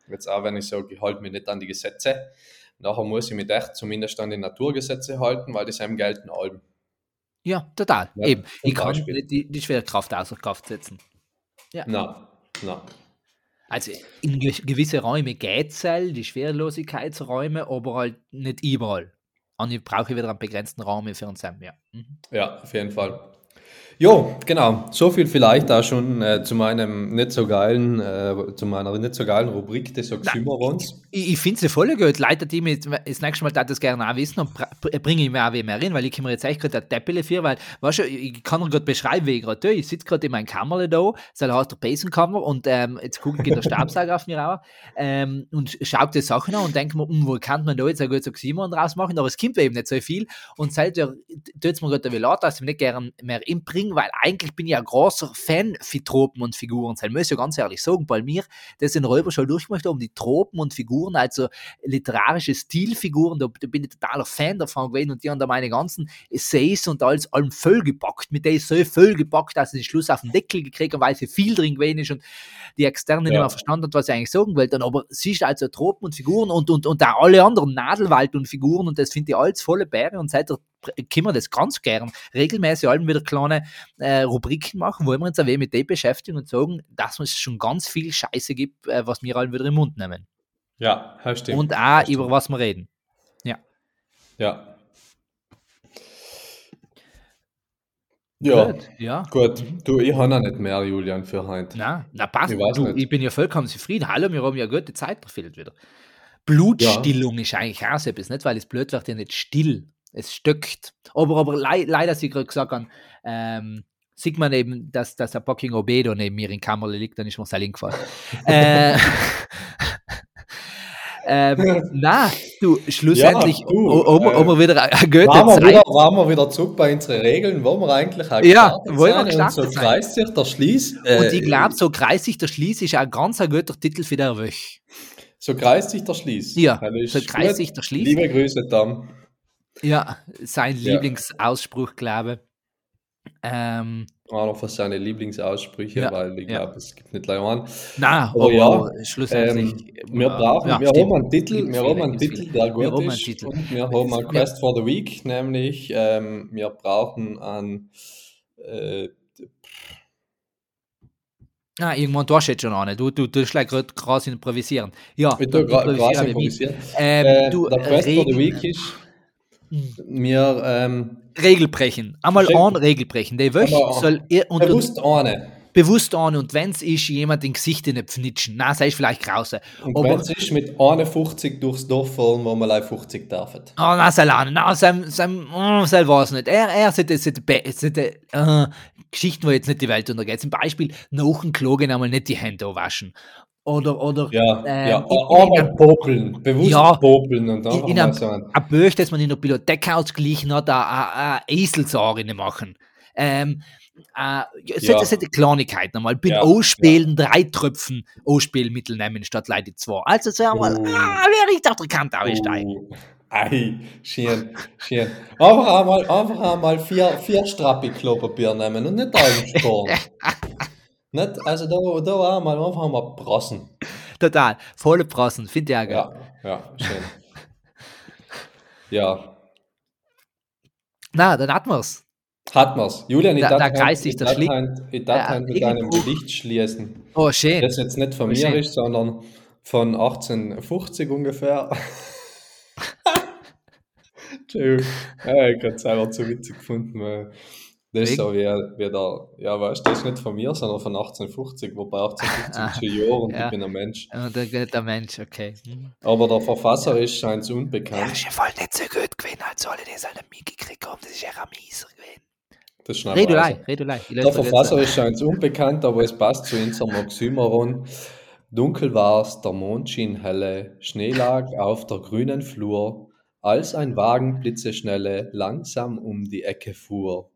[SPEAKER 1] Jetzt auch, wenn ich sage, ich halte mich nicht an die Gesetze, nachher muss ich mich echt zumindest an die Naturgesetze halten, weil die sind gelten allem.
[SPEAKER 2] Ja, total.
[SPEAKER 1] Ja,
[SPEAKER 2] Eben. Ich kann nicht die, die Schwerkraft außer Kraft setzen.
[SPEAKER 1] Na, na.
[SPEAKER 2] Also in ge gewisse Räume geht es, die Schwerelosigkeitsräume, aber halt nicht überall. Und ich brauche wieder einen begrenzten Raum für uns. Ja. Mhm.
[SPEAKER 1] Ja, auf jeden Fall. Jo, genau. So viel vielleicht auch schon äh, zu meinem nicht so geilen, äh, zu meiner nicht so geilen Rubrik des Oxymorons.
[SPEAKER 2] Ich, ich finde es voll gut. Leute, die mich das nächste Mal das, gerne auch wissen und br- bringe ich mir auch mehr rein, weil ich kann mir jetzt echt gerade der Teppele für, weil, weißt du, ich kann dir gerade beschreiben, wie ich gerade tue. Ich sitze gerade in meinem Kammerle da, so heißt der Besenkammer und ähm, jetzt guckt der Stabsauger auf mir auch ähm, und schaut die Sachen an und denkt mir, hm, wo kann man da jetzt ein gutes Oxymon draus machen, aber es kommt eben nicht so viel und seitdem tut es mir gerade wie leid, dass ich mich nicht gerne mehr inbringe, weil eigentlich bin ich ein großer Fan für Tropen und Figuren. Das muss ich ja ganz ehrlich sagen, bei mir, das in Räuber schon durchgemacht haben, die Tropen und Figuren, also literarische Stilfiguren, da, da bin ich totaler Fan davon gewesen und die haben da meine ganzen Essays und alles allem vollgepackt, mit denen so vollgepackt, dass ich den Schluss auf den Deckel gekriegt habe, weil sie viel drin gewesen ist und die Externen nicht
[SPEAKER 1] Ja.
[SPEAKER 2] mehr verstanden hat, was ich eigentlich sagen wollte. Aber siehst du also Tropen und Figuren und, und, und auch alle anderen Nadelwald und Figuren und das finde ich alles volle Bäre und seit der können wir das ganz gern regelmäßig allem wieder kleine äh, Rubriken machen, wo wir uns ein mit dem beschäftigen und sagen, dass es schon ganz viel Scheiße gibt, äh, was wir allen wieder im Mund nehmen.
[SPEAKER 1] Ja, stimmt.
[SPEAKER 2] Und auch über was wir reden.
[SPEAKER 1] Ja. Ja,
[SPEAKER 2] Gut, ja.
[SPEAKER 1] gut. Du, ich habe noch nicht mehr, Julian, für heute.
[SPEAKER 2] Na, na passt.
[SPEAKER 1] Ich
[SPEAKER 2] Du, ich bin ja vollkommen zufrieden. Hallo, wir haben ja gute Zeit gefehlt wieder. Blutstillung ist eigentlich auch so etwas, nicht? Weil es blöd wird ja nicht still. Es stöckt. Aber, aber lei leider, sie gerade gesagt haben, ähm, sieht man eben, dass, dass ein fucking Obedo neben mir in Kammerle liegt, dann ist mir sein gefallen. äh, ähm, na, du, schlussendlich,
[SPEAKER 1] Ja, du,
[SPEAKER 2] ob, wir-
[SPEAKER 1] äh,
[SPEAKER 2] wieder eine gute
[SPEAKER 1] Waren wir, wieder, waren wir wieder zurück bei unseren Regeln, wo wir eigentlich auch
[SPEAKER 2] Ja, wollen wir
[SPEAKER 1] und so
[SPEAKER 2] sein.
[SPEAKER 1] kreist sich der Schließ. Äh,
[SPEAKER 2] Und ich glaube, so kreisig der Schließ ist ein ganz ein guter Titel für der Woche.
[SPEAKER 1] So kreist sich der Schließ.
[SPEAKER 2] Ja, so kreist
[SPEAKER 1] gut.
[SPEAKER 2] sich der Schließ.
[SPEAKER 1] Liebe Grüße, Tom.
[SPEAKER 2] Ja, sein
[SPEAKER 1] Ja.
[SPEAKER 2] Lieblingsausspruch, glaube ich. Ähm,
[SPEAKER 1] Einer von seinen Lieblingsaussprüche,
[SPEAKER 2] Ja,
[SPEAKER 1] weil ich
[SPEAKER 2] ja.
[SPEAKER 1] glaube, es gibt nicht lange an.
[SPEAKER 2] na,
[SPEAKER 1] Aber
[SPEAKER 2] aber
[SPEAKER 1] ja,
[SPEAKER 2] schlussendlich.
[SPEAKER 1] Ähm, wir brauchen,
[SPEAKER 2] ja,
[SPEAKER 1] wir
[SPEAKER 2] stimmt.
[SPEAKER 1] haben einen Titel,
[SPEAKER 2] Gibt's
[SPEAKER 1] wir
[SPEAKER 2] viele,
[SPEAKER 1] haben einen Titel,
[SPEAKER 2] viele.
[SPEAKER 1] der
[SPEAKER 2] Wir
[SPEAKER 1] gut
[SPEAKER 2] haben einen
[SPEAKER 1] ist.
[SPEAKER 2] Titel.
[SPEAKER 1] Und wir haben einen. Quest for the Week, nämlich ähm, wir brauchen einen äh,
[SPEAKER 2] Ah, irgendwann da steht schon eine. Du, du, du schlägst gerade krass improvisieren. Ja,
[SPEAKER 1] ich gra-
[SPEAKER 2] improvisieren wir
[SPEAKER 1] improvisieren.
[SPEAKER 2] Ähm,
[SPEAKER 1] Äh,
[SPEAKER 2] du,
[SPEAKER 1] der Quest for the Week ist, wir ähm,
[SPEAKER 2] Regel brechen. Einmal an Regel brechen. Die Woche
[SPEAKER 1] Aber
[SPEAKER 2] soll ihr und
[SPEAKER 1] bewusst eine.
[SPEAKER 2] bewusst an und wenn es ist, jemand in Gesicht nicht pfnitschen. Na, sei ich vielleicht raus.
[SPEAKER 1] Und wenn es ist, mit 51 durchs Dorf fahren, wo wir live 50 dürfen.
[SPEAKER 2] Oh, na, Salane, na, sein, sein, oh, sein war's nicht. Er, er sollte, sollte, sollte äh, Geschichten, wo jetzt nicht die Welt untergeht. Zum Beispiel nach dem Klogen einmal nicht die Hände waschen. Oder, oder,
[SPEAKER 1] Ja,
[SPEAKER 2] ähm,
[SPEAKER 1] ja.
[SPEAKER 2] in- in einem-
[SPEAKER 1] popeln, bewusst
[SPEAKER 2] Ja.
[SPEAKER 1] popeln und
[SPEAKER 2] in,
[SPEAKER 1] einfach
[SPEAKER 2] in einem,
[SPEAKER 1] so ein.
[SPEAKER 2] ein Böch, das man in der Bibliothek ausgeglichen hat, eine Eselsarine machen. Ähm, äh, ja, solche,
[SPEAKER 1] Ja.
[SPEAKER 2] solche Kleinigkeiten einmal. Bin
[SPEAKER 1] Ja,
[SPEAKER 2] ausspielen, drei Tröpfen Ausspielmittel nehmen statt Leute zwei. Also so einmal,
[SPEAKER 1] Oh.
[SPEAKER 2] ah, wer ich auf der Kante aussteigen.
[SPEAKER 1] Uh, ei, schön, schön. Einfach einmal, einfach einmal vier, vier Strappi Klopapier nehmen und nicht einen Sporn. nicht, also da, da einmal einfach einmal brassen.
[SPEAKER 2] Total. Volle Prassen, finde ich auch geil.
[SPEAKER 1] Ja, ja, schön. Ja,
[SPEAKER 2] Na, dann hatten wir's.
[SPEAKER 1] hat man's. Julian, ich
[SPEAKER 2] Da- da kreist sich
[SPEAKER 1] ich
[SPEAKER 2] der Schlick.
[SPEAKER 1] Ich darf
[SPEAKER 2] Ja,
[SPEAKER 1] mit
[SPEAKER 2] irgendwo-
[SPEAKER 1] einem Gedicht schließen.
[SPEAKER 2] Oh, schön.
[SPEAKER 1] Das jetzt nicht von
[SPEAKER 2] Oh,
[SPEAKER 1] mir
[SPEAKER 2] schön.
[SPEAKER 1] ist, sondern von 1850 ungefähr. Entschuldigung. Ja, ich habe es einfach zu witzig gefunden, weil das
[SPEAKER 2] Wegen?
[SPEAKER 1] so wie, wie der, ja weißt du, das ist nicht von mir, sondern von 1850, wobei 1850
[SPEAKER 2] Ah,
[SPEAKER 1] ist schon Jahr und
[SPEAKER 2] ja.
[SPEAKER 1] ich bin ein Mensch.
[SPEAKER 2] Und der, der Mensch, okay.
[SPEAKER 1] Aber der Verfasser ist scheint
[SPEAKER 2] Ja,
[SPEAKER 1] unbekannt.
[SPEAKER 2] ist ja voll nicht so gut gewesen, als alle das alle mitgekriegt haben. Das ist ja ein mieser gewesen.
[SPEAKER 1] Das schneiden wir
[SPEAKER 2] Redulei,
[SPEAKER 1] raus.
[SPEAKER 2] Redulei. Ich
[SPEAKER 1] Der
[SPEAKER 2] löse das
[SPEAKER 1] Verfasser ist scheint unbekannt, aber es passt zu unserem Oxymoron. Dunkel war's, der Mond schien helle, Schnee lag auf der grünen Flur, als ein Wagen blitzeschnelle langsam um die Ecke fuhr.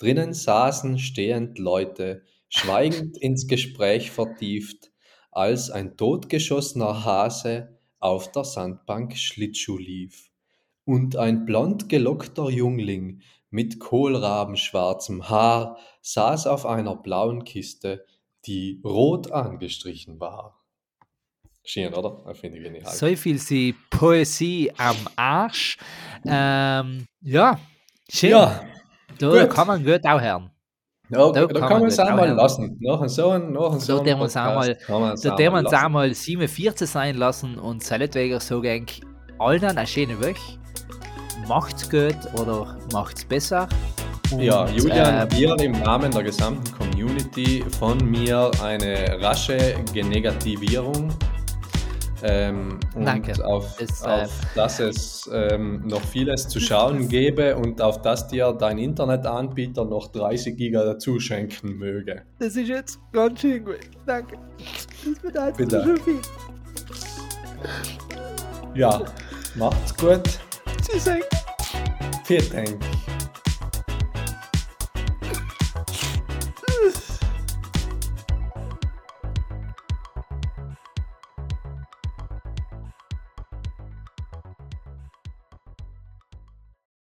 [SPEAKER 1] Drinnen saßen stehend Leute, schweigend ins Gespräch vertieft, als ein totgeschossener Hase auf der Sandbank Schlittschuh lief. Und ein blond gelockter Jungling mit kohlrabenschwarzem Haar saß auf einer blauen Kiste, die rot angestrichen war. Schön, oder? Finde ich genial.
[SPEAKER 2] So viel sie Poesie am Arsch. Ähm, ja, schön.
[SPEAKER 1] ja,
[SPEAKER 2] da
[SPEAKER 1] gut.
[SPEAKER 2] kann man gut auch hören.
[SPEAKER 1] ja
[SPEAKER 2] da
[SPEAKER 1] da,
[SPEAKER 2] kann
[SPEAKER 1] kann
[SPEAKER 2] man
[SPEAKER 1] es auch mal lassen. Nach so einem, nach so
[SPEAKER 2] Da
[SPEAKER 1] einem
[SPEAKER 2] der man es auch mal-
[SPEAKER 1] Podcast kann man es
[SPEAKER 2] Da man es
[SPEAKER 1] lassen.
[SPEAKER 2] auch mal 47 sein lassen und seinetwegen so denk, allen eine schöne Woche. Macht's gut oder macht's besser. Und,
[SPEAKER 1] Ja, Julian,
[SPEAKER 2] ähm,
[SPEAKER 1] dir im Namen der gesamten Community von mir eine rasche Genegativierung. Ähm, und
[SPEAKER 2] Danke.
[SPEAKER 1] Auf,
[SPEAKER 2] Es, äh,
[SPEAKER 1] auf dass es ähm, noch vieles zu schauen gäbe und auf dass dir dein Internetanbieter noch 30 Giga dazu schenken möge.
[SPEAKER 2] das ist jetzt ganz schön gut. Danke. Das bedeutet
[SPEAKER 1] Bitte.
[SPEAKER 2] schon viel.
[SPEAKER 1] Ja, macht's gut.
[SPEAKER 2] Tschüss.
[SPEAKER 1] Vielen Dank.